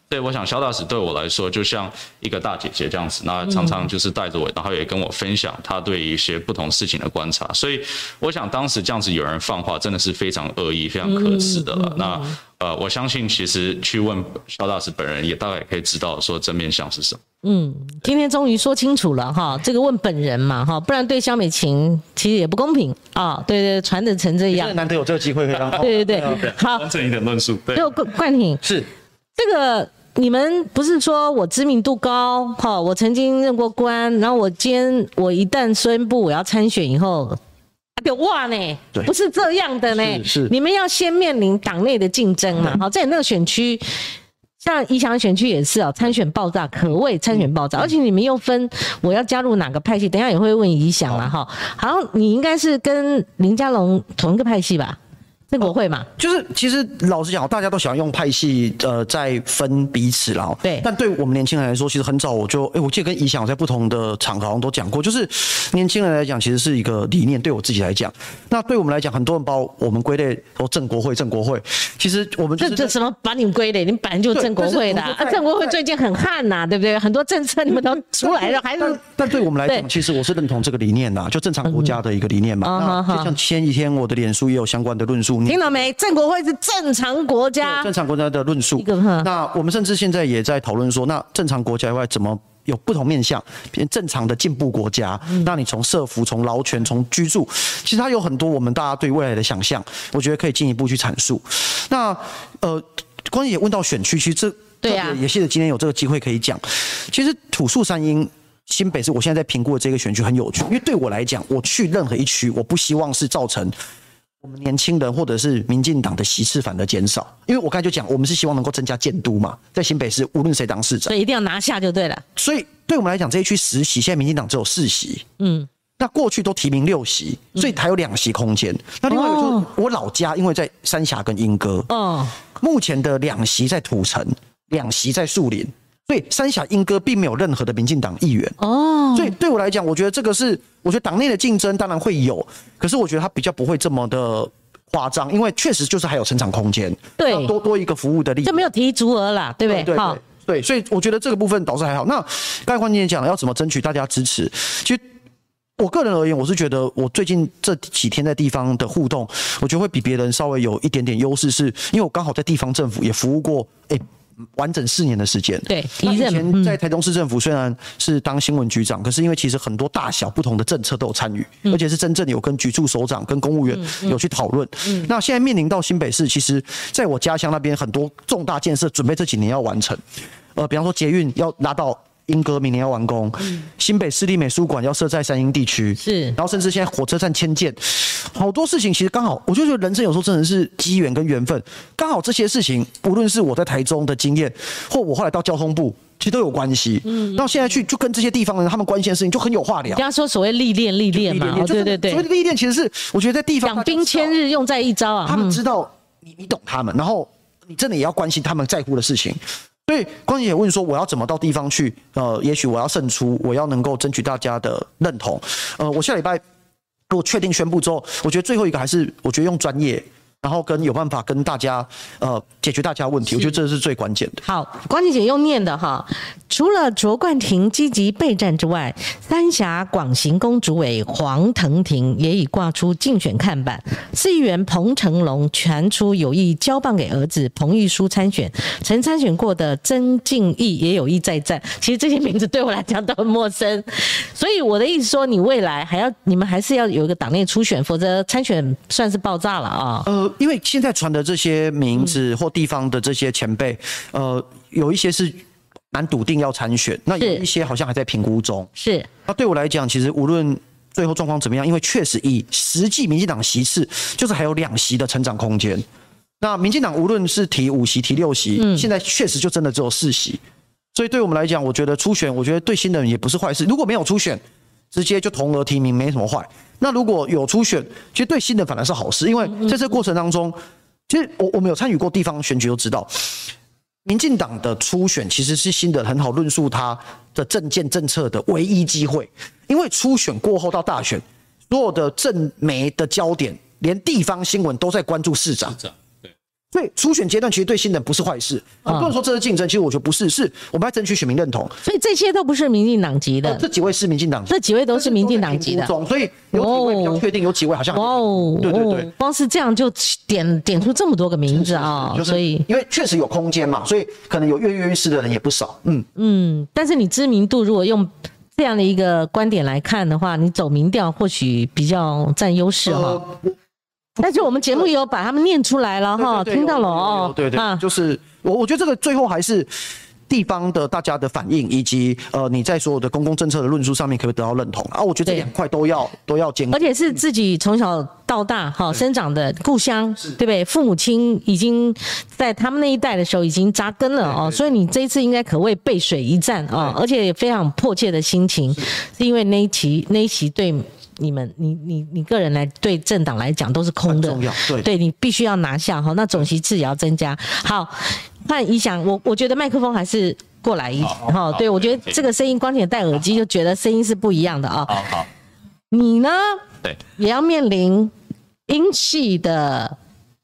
对，我想肖大使对我来说就像一个大姐姐这样子，那常常就是带着我，然后也跟我分享他对一些不同事情的观察。所以我想当时这样子有人放话，真的是非常恶意、非常可耻的了。那呃，我相信其实去问肖大使本人，也大概可以知道说真面相是什么。嗯，今天终于说清楚了哈，这个问本人嘛哈，不然对肖美琴其实也不公平啊。对对，传的成这样，难得有这个机会可以让对对对，好，完整一点论述。就冠冠廷是这个。你们不是说我知名度高，哈，我曾经任过官，然后我今天我一旦宣布我要参选以后，就哇呢，不是这样的呢，是你们要先面临党内的竞争嘛，好，在那个选区，像宜祥选区也是啊，参选爆炸，可谓参选爆炸，而且你们又分我要加入哪个派系，等下也会问宜祥了哈，好像你应该是跟林佳龙同一个派系吧？这个会嘛？就是其实老实讲，大家都喜欢用派系呃在分彼此啦。对。但对我们年轻人来说，其实很早我就哎，我记得跟以想在不同的场合好像都讲过，就是年轻人来讲，其实是一个理念。对我自己来讲，那对我们来讲，很多人把我们归类说正国会，正国会。其实我们这这什么把你们归类？你们本来就正国会的啊！正国会最近很旱呐，对不对？很多政策你们都出来了，还是？但对我们来讲，其实我是认同这个理念呐，就正常国家的一个理念嘛。那就像前几天我的脸书也有相关的论述。听到没？郑国会是正常国家，正常国家的论述。那我们甚至现在也在讨论说，那正常国家以外怎么有不同面向？偏正常的进步国家，那你从社服、从劳权、从居住，其实它有很多我们大家对未来的想象，我觉得可以进一步去阐述。那呃，关于也问到选区，其实这对呀，也谢谢今天有这个机会可以讲。其实土树山阴新北市，我现在在评估的这个选区很有趣，因为对我来讲，我去任何一区，我不希望是造成。我们年轻人或者是民进党的席次反而减少，因为我刚才就讲，我们是希望能够增加监督嘛，在新北市无论谁当市长，所以一定要拿下就对了。所以对我们来讲，这一区十席，现在民进党只有四席，嗯，那过去都提名六席，所以还有两席空间。那另外一个就是我老家，因为在三峡跟莺歌，哦，目前的两席在土城，两席在树林。对，三峡莺歌并没有任何的民进党议员哦，所以对我来讲，我觉得这个是，我觉得党内的竞争当然会有，可是我觉得它比较不会这么的夸张，因为确实就是还有成长空间，对，多多一个服务的力，就没有提足额啦，对不对？对对对，所以我觉得这个部分倒是还好。那刚才关键讲了要怎么争取大家支持，其实我个人而言，我是觉得我最近这几天在地方的互动，我觉得会比别人稍微有一点点优势，是因为我刚好在地方政府也服务过，哎。完整四年的时间。对，那以前在台中市政府虽然是当新闻局长，可是因为其实很多大小不同的政策都有参与，而且是真正有跟局处首长、跟公务员有去讨论。那现在面临到新北市，其实在我家乡那边很多重大建设准备这几年要完成。呃，比方说捷运要拉到莺歌明年要完工，新北市立美术馆要设在三英地区，是，然后甚至现在火车站迁建，好多事情其实刚好，我就觉得人生有时候真的是机缘跟缘分，刚好这些事情，无论是我在台中的经验，或我后来到交通部。其实都有关系，嗯，然后现在去就跟这些地方人他们关心的事情就很有话聊。人家说所谓历练历练嘛，对对对，所谓历练其实是我觉得在地方养兵千日用在一朝啊，他们知道你你懂他们，然后你真的也要关心他们在乎的事情。所以关姐问说我要怎么到地方去？呃，也许我要胜出，我要能够争取大家的认同。呃，我下礼拜如果确定宣布之后，我觉得最后一个还是我觉得用专业。然后跟有办法跟大家呃解决大家问题，我觉得这是最关键的。好，关姐姐又念的哈，除了卓冠廷积极备战之外，三峡广行宫主委黄腾廷也已挂出竞选看板，市议员彭成龙传出有意交棒给儿子彭玉书参选，曾参选过的曾敬义也有意再战。其实这些名字对我来讲都很陌生，所以我的意思说，你未来还要你们还是要有一个党内初选，否则参选算是爆炸了啊。呃。因为现在传的这些名字或地方的这些前辈，呃，有一些是蛮笃定要参选，那有一些好像还在评估中。是。那对我来讲，其实无论最后状况怎么样，因为确实以实际民进党席次，就是还有两席的成长空间。那民进党无论是提五席、提六席，现在确实就真的只有四席。所以对我们来讲，我觉得初选，我觉得对新人也不是坏事。如果没有初选，直接就同额提名，没什么坏。那如果有初选，其实对新的反而是好事，因为在这过程当中，其实我我们有参与过地方选举，都知道，民进党的初选其实是新的很好论述他的政见政策的唯一机会，因为初选过后到大选，所有的政媒的焦点，连地方新闻都在关注市长。所以初选阶段其实对新人不是坏事，很多人说这是竞争，其实我觉得不是，是我们要争取选民认同。所以这些都不是民进党籍的，这几位是民进党，这几位都是民进党籍的。所以有几位比较确定，有几位好像哦，对对对，光是这样就点点出这么多个名字啊，所以因为确实有空间嘛，所以可能有跃跃欲试的人也不少。嗯嗯，但是你知名度如果用这样的一个观点来看的话，你走民调或许比较占优势哈。但是我们节目有把他们念出来了哈，听到了哦。对对，就是我我觉得这个最后还是地方的大家的反应，以及呃你在所有的公共政策的论述上面可不可以得到认同啊？我觉得这两块都要都要兼顾。而且是自己从小到大哈生长的故乡，对不对？父母亲已经在他们那一代的时候已经扎根了哦，所以你这一次应该可谓背水一战啊！而且也非常迫切的心情，是因为那一期那一期对。你们，你你你个人来对政党来讲都是空的，对，对你必须要拿下哈，那总席次也要增加。好，那你想，我我觉得麦克风还是过来一哈，对我觉得这个声音，光点戴耳机就觉得声音是不一样的啊。好好，你呢？对，也要面临英系的。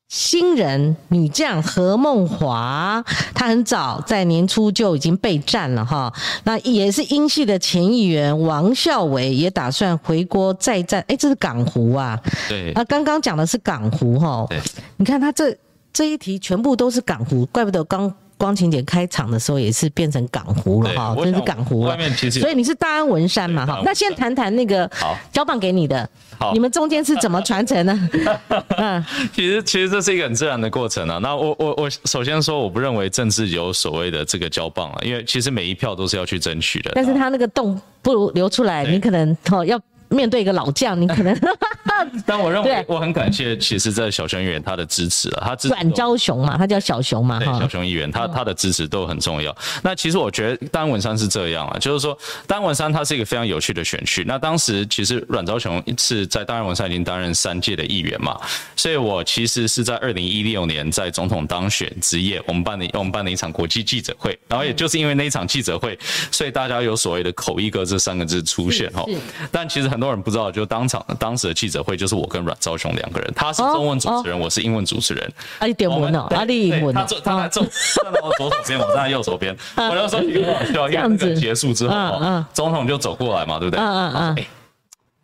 新人女将何梦华，她很早在年初就已经备战了哈。那也是英系的前议员王孝伟也打算回国再战。哎，这是港湖啊。对。啊，刚刚讲的是港湖哈。对。你看他这这一题全部都是港湖，怪不得刚。光晴姐开场的时候也是变成港湖了哈，真是港湖啊！所以你是大安文山嘛哈？那先谈谈那个交棒给你的，你们中间是怎么传承呢？嗯，其实其实这是一个很自然的过程啊。那我我我首先说，我不认为政治有所谓的这个交棒啊，因为其实每一票都是要去争取的。但是他那个洞不如流出来，你可能哦要。面对一个老将，你可能，但我认为我很感谢，其实在小熊议员他的支持啊，他支阮昭雄嘛，他叫小熊嘛，对，小熊议员他他的支持都很重要。那其实我觉得丹文山是这样啊，就是说丹文山他是一个非常有趣的选区。那当时其实阮昭雄是在丹文山已经担任三届的议员嘛，所以我其实是在二零一六年在总统当选之夜，我们办了我们办了一场国际记者会，然后也就是因为那一场记者会，所以大家有所谓的口译哥这三个字出现哈。但其实很多。多人不知道，就当场当时的记者会就是我跟阮昭雄两个人，他是中文主持人，我是英文主持人。阿里点文哦，阿里英文。他坐，他坐站在我左手边，我站在 右手边。我那时候一个需要样子结束之后，总统就走过来嘛，对不对？嗯嗯嗯。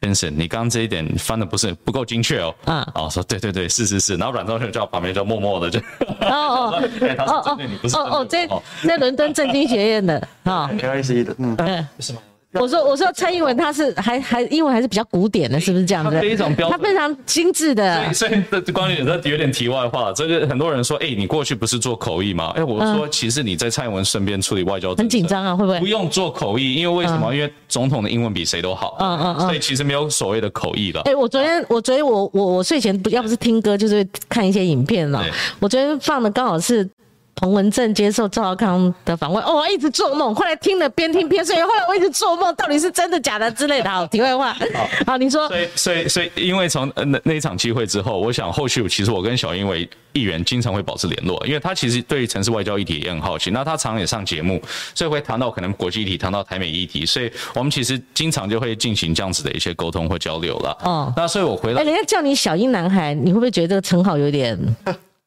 Vincent，你刚刚这一点翻的不是不够精确哦。啊。哦，说对对对，是是是。然后阮兆雄就旁边就默默的就。哦 哦哦哦哦哦，这在伦敦政经学院的啊。L I C 的，嗯。是吗？我说我说蔡英文他是还还英文还是比较古典的，是不是这样子？非常标准，他非常精致的。所以这关于这有点题外话，这个很多人说，哎，你过去不是做口译吗？哎，我说其实你在蔡英文身边处理外交，很紧张啊，会不会？不用做口译，因为为什么？因为总统的英文比谁都好。嗯嗯嗯。所以其实没有所谓的口译了。哎，我昨天我昨天我我我睡前不要不是听歌就是看一些影片了。我昨天放的刚好是。彭文正接受赵少康的访问，哦，我一直做梦，后来听了边听边睡，后来我一直做梦，到底是真的假的之类的。好，题外话，好，你说。所以，所以，所以，因为从那那一场机会之后，我想后续其实我跟小英为议员经常会保持联络，因为他其实对于城市外交议题也很好奇，那他常常也上节目，所以会谈到可能国际议题，谈到台美议题，所以我们其实经常就会进行这样子的一些沟通或交流了。哦，那所以我回来，哎，人家叫你小英男孩，你会不会觉得这个称号有点，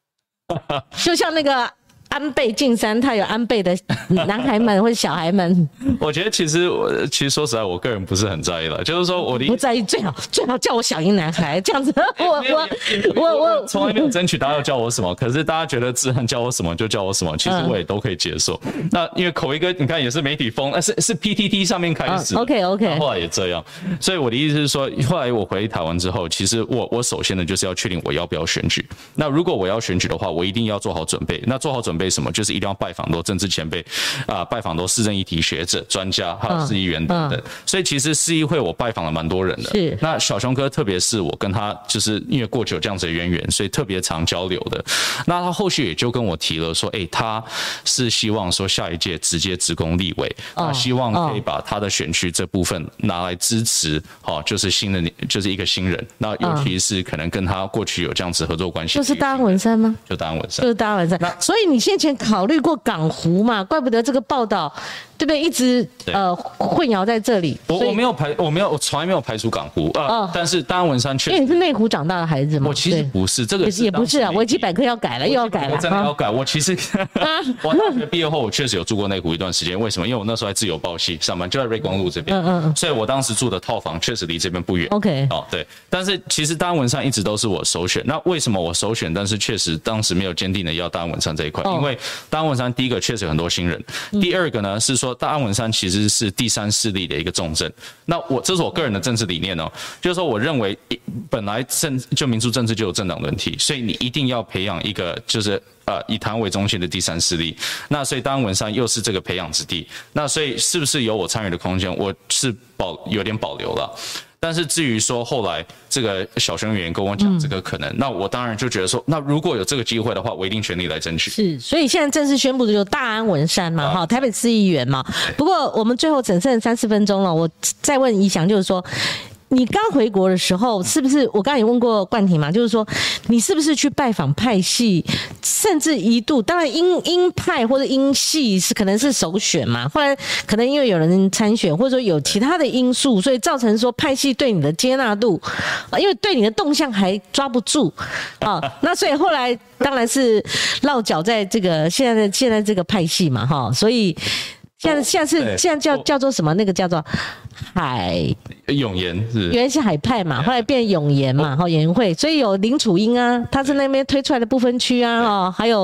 就像那个？安倍晋三，他有安倍的 男孩们或者小孩们。我觉得其实我其实说实在，我个人不是很在意了。就是说我不在意，最好最好叫我小英男孩这样子。我我我我从来没有争取大家要叫我什么，可是大家觉得自然叫我什么就叫我什么，其实我也都可以接受。那因为口一哥，你看也是媒体风，那是是 PTT 上面开始，OK OK，后来也这样。所以我的意思是说，后来我回台湾之后，其实我我首先呢就是要确定我要不要选举。那如果我要选举的话，我一定要做好准备。那做好准备什么？就是一定要拜访多政治前辈，啊，拜访多市政议题学者、专家，还有市议员等等。所以其实市议会我拜访了蛮多人的。是。那小熊哥，特别是我跟他，就是因为过去有这样子的渊源，所以特别常交流的。那他后续也就跟我提了说，哎，他是希望说下一届直接职工立委，啊，希望可以把他的选区这部分拿来支持，哦，就是新的，就是一个新人。那尤其是可能跟他过去有这样子合作关系，就是大安文山吗？就大安文山，就是大安文山。那所以你先前考。虑过港湖嘛？怪不得这个报道。对不对？一直呃混淆在这里。我我没有排，我没有，我从来没有排除港湖啊。但是大安文山确因为你是内湖长大的孩子嘛。我其实不是这个，也不是啊。维基百科要改了，又要改了。我真的要改。我其实 我大学毕业后，我确实有住过内湖一段时间。为什么？因为我那时候还自由报系上班，就在瑞光路这边。嗯嗯嗯。所以我当时住的套房确实离这边不远。OK。哦，对。但是其实大安文山一直都是我首选。那为什么我首选？但是确实当时没有坚定的要大安文山这一块，因为大安文山第一个确实有很多新人，第二个呢是说说大安文山其实是第三势力的一个重镇。那我这是我个人的政治理念哦，就是说我认为本来政就民主政治就有政党问题，所以你一定要培养一个就是呃以台为中心的第三势力。那所以大安文山又是这个培养之地，那所以是不是有我参与的空间？我是保有点保留了。但是至于说后来这个小学员跟我讲这个可能，那我当然就觉得说，那如果有这个机会的话，我一定全力来争取。是，所以现在正式宣布的就是大安文山嘛，哈，台北市议员嘛。不过我们最后只剩三四分钟了，我再问一翔，就是说。你刚回国的时候，是不是我刚才也问过冠廷嘛？就是说，你是不是去拜访派系，甚至一度，当然英英派或者英系是可能是首选嘛。后来可能因为有人参选，或者说有其他的因素，所以造成说派系对你的接纳度，啊，因为对你的动向还抓不住啊。那所以后来当然是落脚在这个现在的现在这个派系嘛，哈。所以现在现在是现在叫叫做什么？那个叫做。海。永言是。原来是海派嘛，后来变永言嘛，哈，言会，所以有林楚英啊，他是那边推出来的不分区啊，哦，还有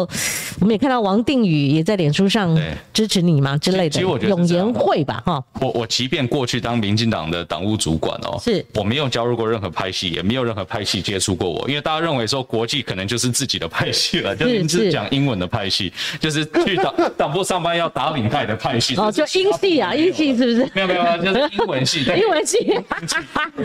我们也看到王定宇也在脸书上支持你嘛之类的，其实我觉得永言会吧，哈。我我即便过去当民进党的党务主管哦，是。我没有加入过任何派系，也没有任何派系接触过我，因为大家认为说国际可能就是自己的派系了，就是是讲英文的派系，就是去党党部上班要打领带的派系，哦，就英系啊，英系是不是？没有没有，就是。英文系，英文系，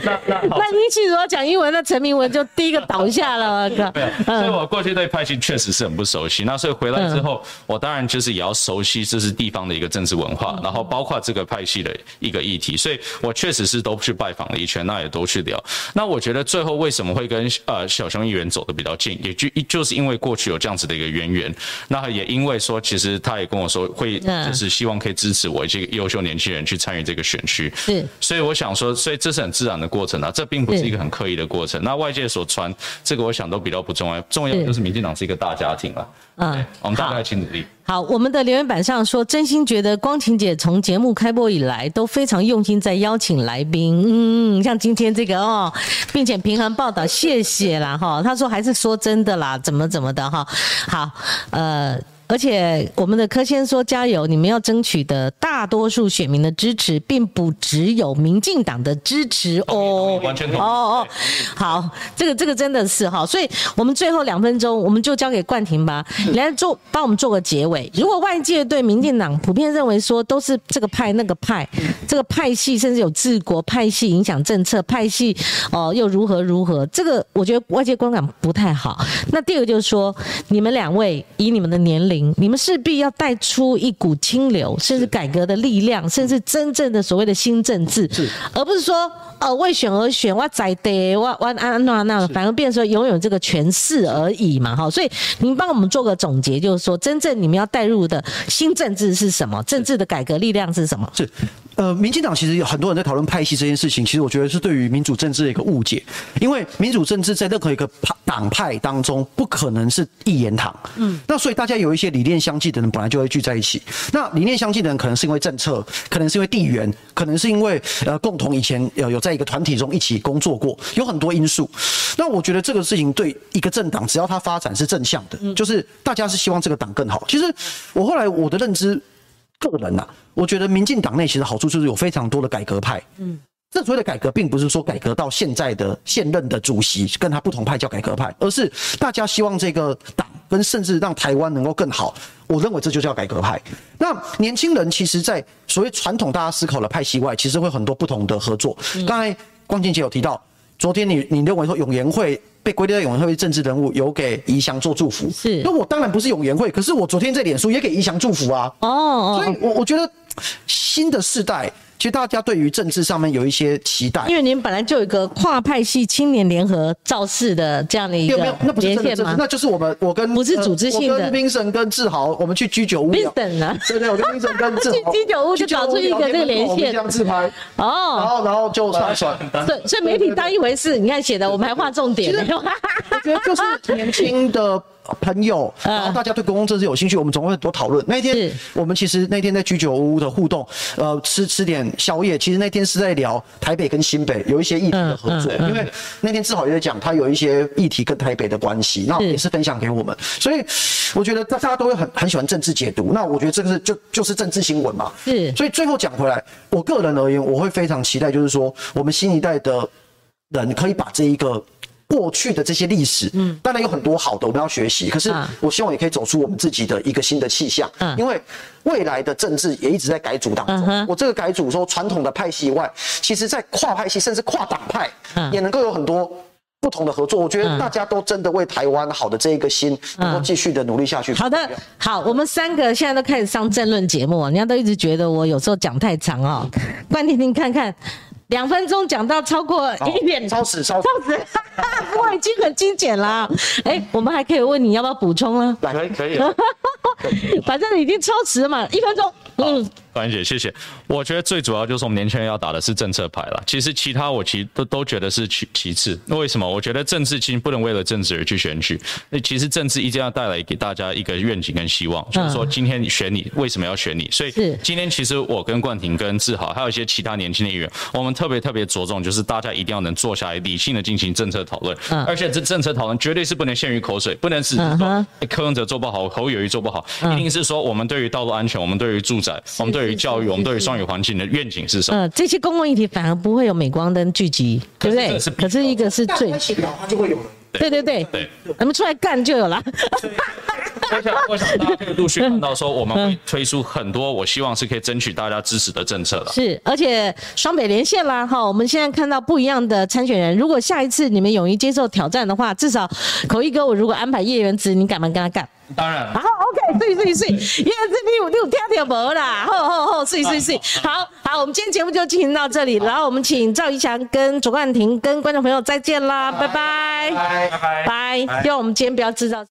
那那那英系如果讲英文，那陈明文就第一个倒下了。对，所以我过去对派系确实是很不熟悉。那所以回来之后，我当然就是也要熟悉这是地方的一个政治文化，然后包括这个派系的一个议题。所以我确实是都去拜访了一圈，那也都去聊。那我觉得最后为什么会跟呃小熊议员走的比较近，也就就是因为过去有这样子的一个渊源。那也因为说，其实他也跟我说会就是希望可以支持我一些优秀年轻人去参与这个选区。是，所以我想说，所以这是很自然的过程啊，这并不是一个很刻意的过程。那外界所传这个，我想都比较不重要，重要就是民进党是一个大家庭了。嗯，我们大家一起努力。好，我们的留言板上说，真心觉得光晴姐从节目开播以来都非常用心在邀请来宾，嗯，像今天这个哦，并且平衡报道，谢谢啦哈。他说还是说真的啦，怎么怎么的哈。好，呃。而且我们的柯先说加油，你们要争取的大多数选民的支持，并不只有民进党的支持哦。完全同意。哦哦，好，这个这个真的是哈，所以我们最后两分钟，我们就交给冠廷吧，来做帮我们做个结尾。如果外界对民进党普遍认为说都是这个派那个派，这个派系甚至有治国派系影响政策，派系哦又如何如何，这个我觉得外界观感不太好。那第二个就是说，你们两位以你们的年龄，你们势必要带出一股清流，甚至改革的力量，甚至真正的所谓的新政治，而不是说呃为选而选，我在的我我安那那，反而变成说拥有这个权势而已嘛哈。所以您帮我们做个总结，就是说真正你们要带入的新政治是什么？政治的改革力量是什么？是。呃，民进党其实有很多人在讨论派系这件事情，其实我觉得是对于民主政治的一个误解，因为民主政治在任何一个派党派当中不可能是一言堂，嗯，那所以大家有一些理念相近的人本来就会聚在一起，那理念相近的人可能是因为政策，可能是因为地缘，可能是因为呃共同以前有有在一个团体中一起工作过，有很多因素。那我觉得这个事情对一个政党，只要它发展是正向的，就是大家是希望这个党更好。其实我后来我的认知。个人呐，我觉得民进党内其实好处就是有非常多的改革派。嗯，这所谓的改革，并不是说改革到现在的现任的主席跟他不同派叫改革派，而是大家希望这个党跟甚至让台湾能够更好。我认为这就叫改革派。那年轻人其实，在所谓传统大家思考的派系外，其实会很多不同的合作。刚才光景姐有提到，昨天你你认为说永延会。被归类在永延会政治人物，有给宜祥做祝福。是，那我当然不是永延会，可是我昨天在脸书也给宜祥祝福啊。哦，所以，我我觉得新的世代。其实大家对于政治上面有一些期待，因为您本来就有一个跨派系青年联合造势的这样的一个连线吗？那就是我们我跟不是组织性的，我跟冰神跟志豪，我们去居酒屋。冰神呢？对对，我跟冰神跟志豪去居酒屋就搞出一个那个连线，这样自拍哦，然后然后就刷刷。对，所以媒体当一回事，你看写的，我们还画重点。我觉得就是年轻的。朋友，然后大家对公共政治有兴趣，我们总会多讨论。那天我们其实那天在居酒屋的互动，呃，吃吃点宵夜。其实那天是在聊台北跟新北有一些议题的合作，因为那天志豪也在讲他有一些议题跟台北的关系，那也是分享给我们。所以我觉得大家都会很很喜欢政治解读，那我觉得这个是就就是政治新闻嘛。是。所以最后讲回来，我个人而言，我会非常期待，就是说我们新一代的人可以把这一个。过去的这些历史，嗯，当然有很多好的，我们要学习。可是，我希望也可以走出我们自己的一个新的气象。嗯，因为未来的政治也一直在改组当中。我这个改组说，传统的派系以外，其实在跨派系甚至跨党派，也能够有很多不同的合作。我觉得大家都真的为台湾好的这一个心，能够继续的努力下去。好的，好，我们三个现在都开始上政论节目，人家都一直觉得我有时候讲太长哦。关婷婷看看。两分钟讲到超过一点，超时，超时，不过 已经很精简了。哎，我们还可以问你要不要补充啊？可以，可以。反正已经超时了嘛，一分钟。嗯。关姐，谢谢。我觉得最主要就是我们年轻人要打的是政策牌了。其实其他我其实都都觉得是其其次。那为什么？我觉得政治其实不能为了政治而去选举。那其实政治一定要带来给大家一个愿景跟希望，就是说今天选你，为什么要选你？所以今天其实我跟冠廷、跟志豪，还有一些其他年轻的议员，我们特别特别着重，就是大家一定要能坐下来理性的进行政策讨论。而且这政策讨论绝对是不能限于口水，不能只是说柯文哲做不好，侯友谊做不好，一定是说我们对于道路安全，我们对于住宅，我们对。对于教育，我们对于双语环境的愿景是什么？呃，这些公共议题反而不会有镁光灯聚集，对不对？可是一个是最，它就会有。对对对对，咱们出来干就有了。我想，我想大家可以陆续看到说，我们会推出很多，我希望是可以争取大家支持的政策了。是，而且双北连线啦，哈，我们现在看到不一样的参选人。如果下一次你们勇于接受挑战的话，至少口译哥，我如果安排叶元子，你敢不敢跟他干？当然。好，OK，睡睡睡，叶元子你有你有跳跳无啦？吼吼吼，睡睡睡。好好，我们今天节目就进行到这里，然后我们请赵怡翔跟卓冠廷跟观众朋友再见啦，拜拜，拜拜拜，希望我们今天不要制造。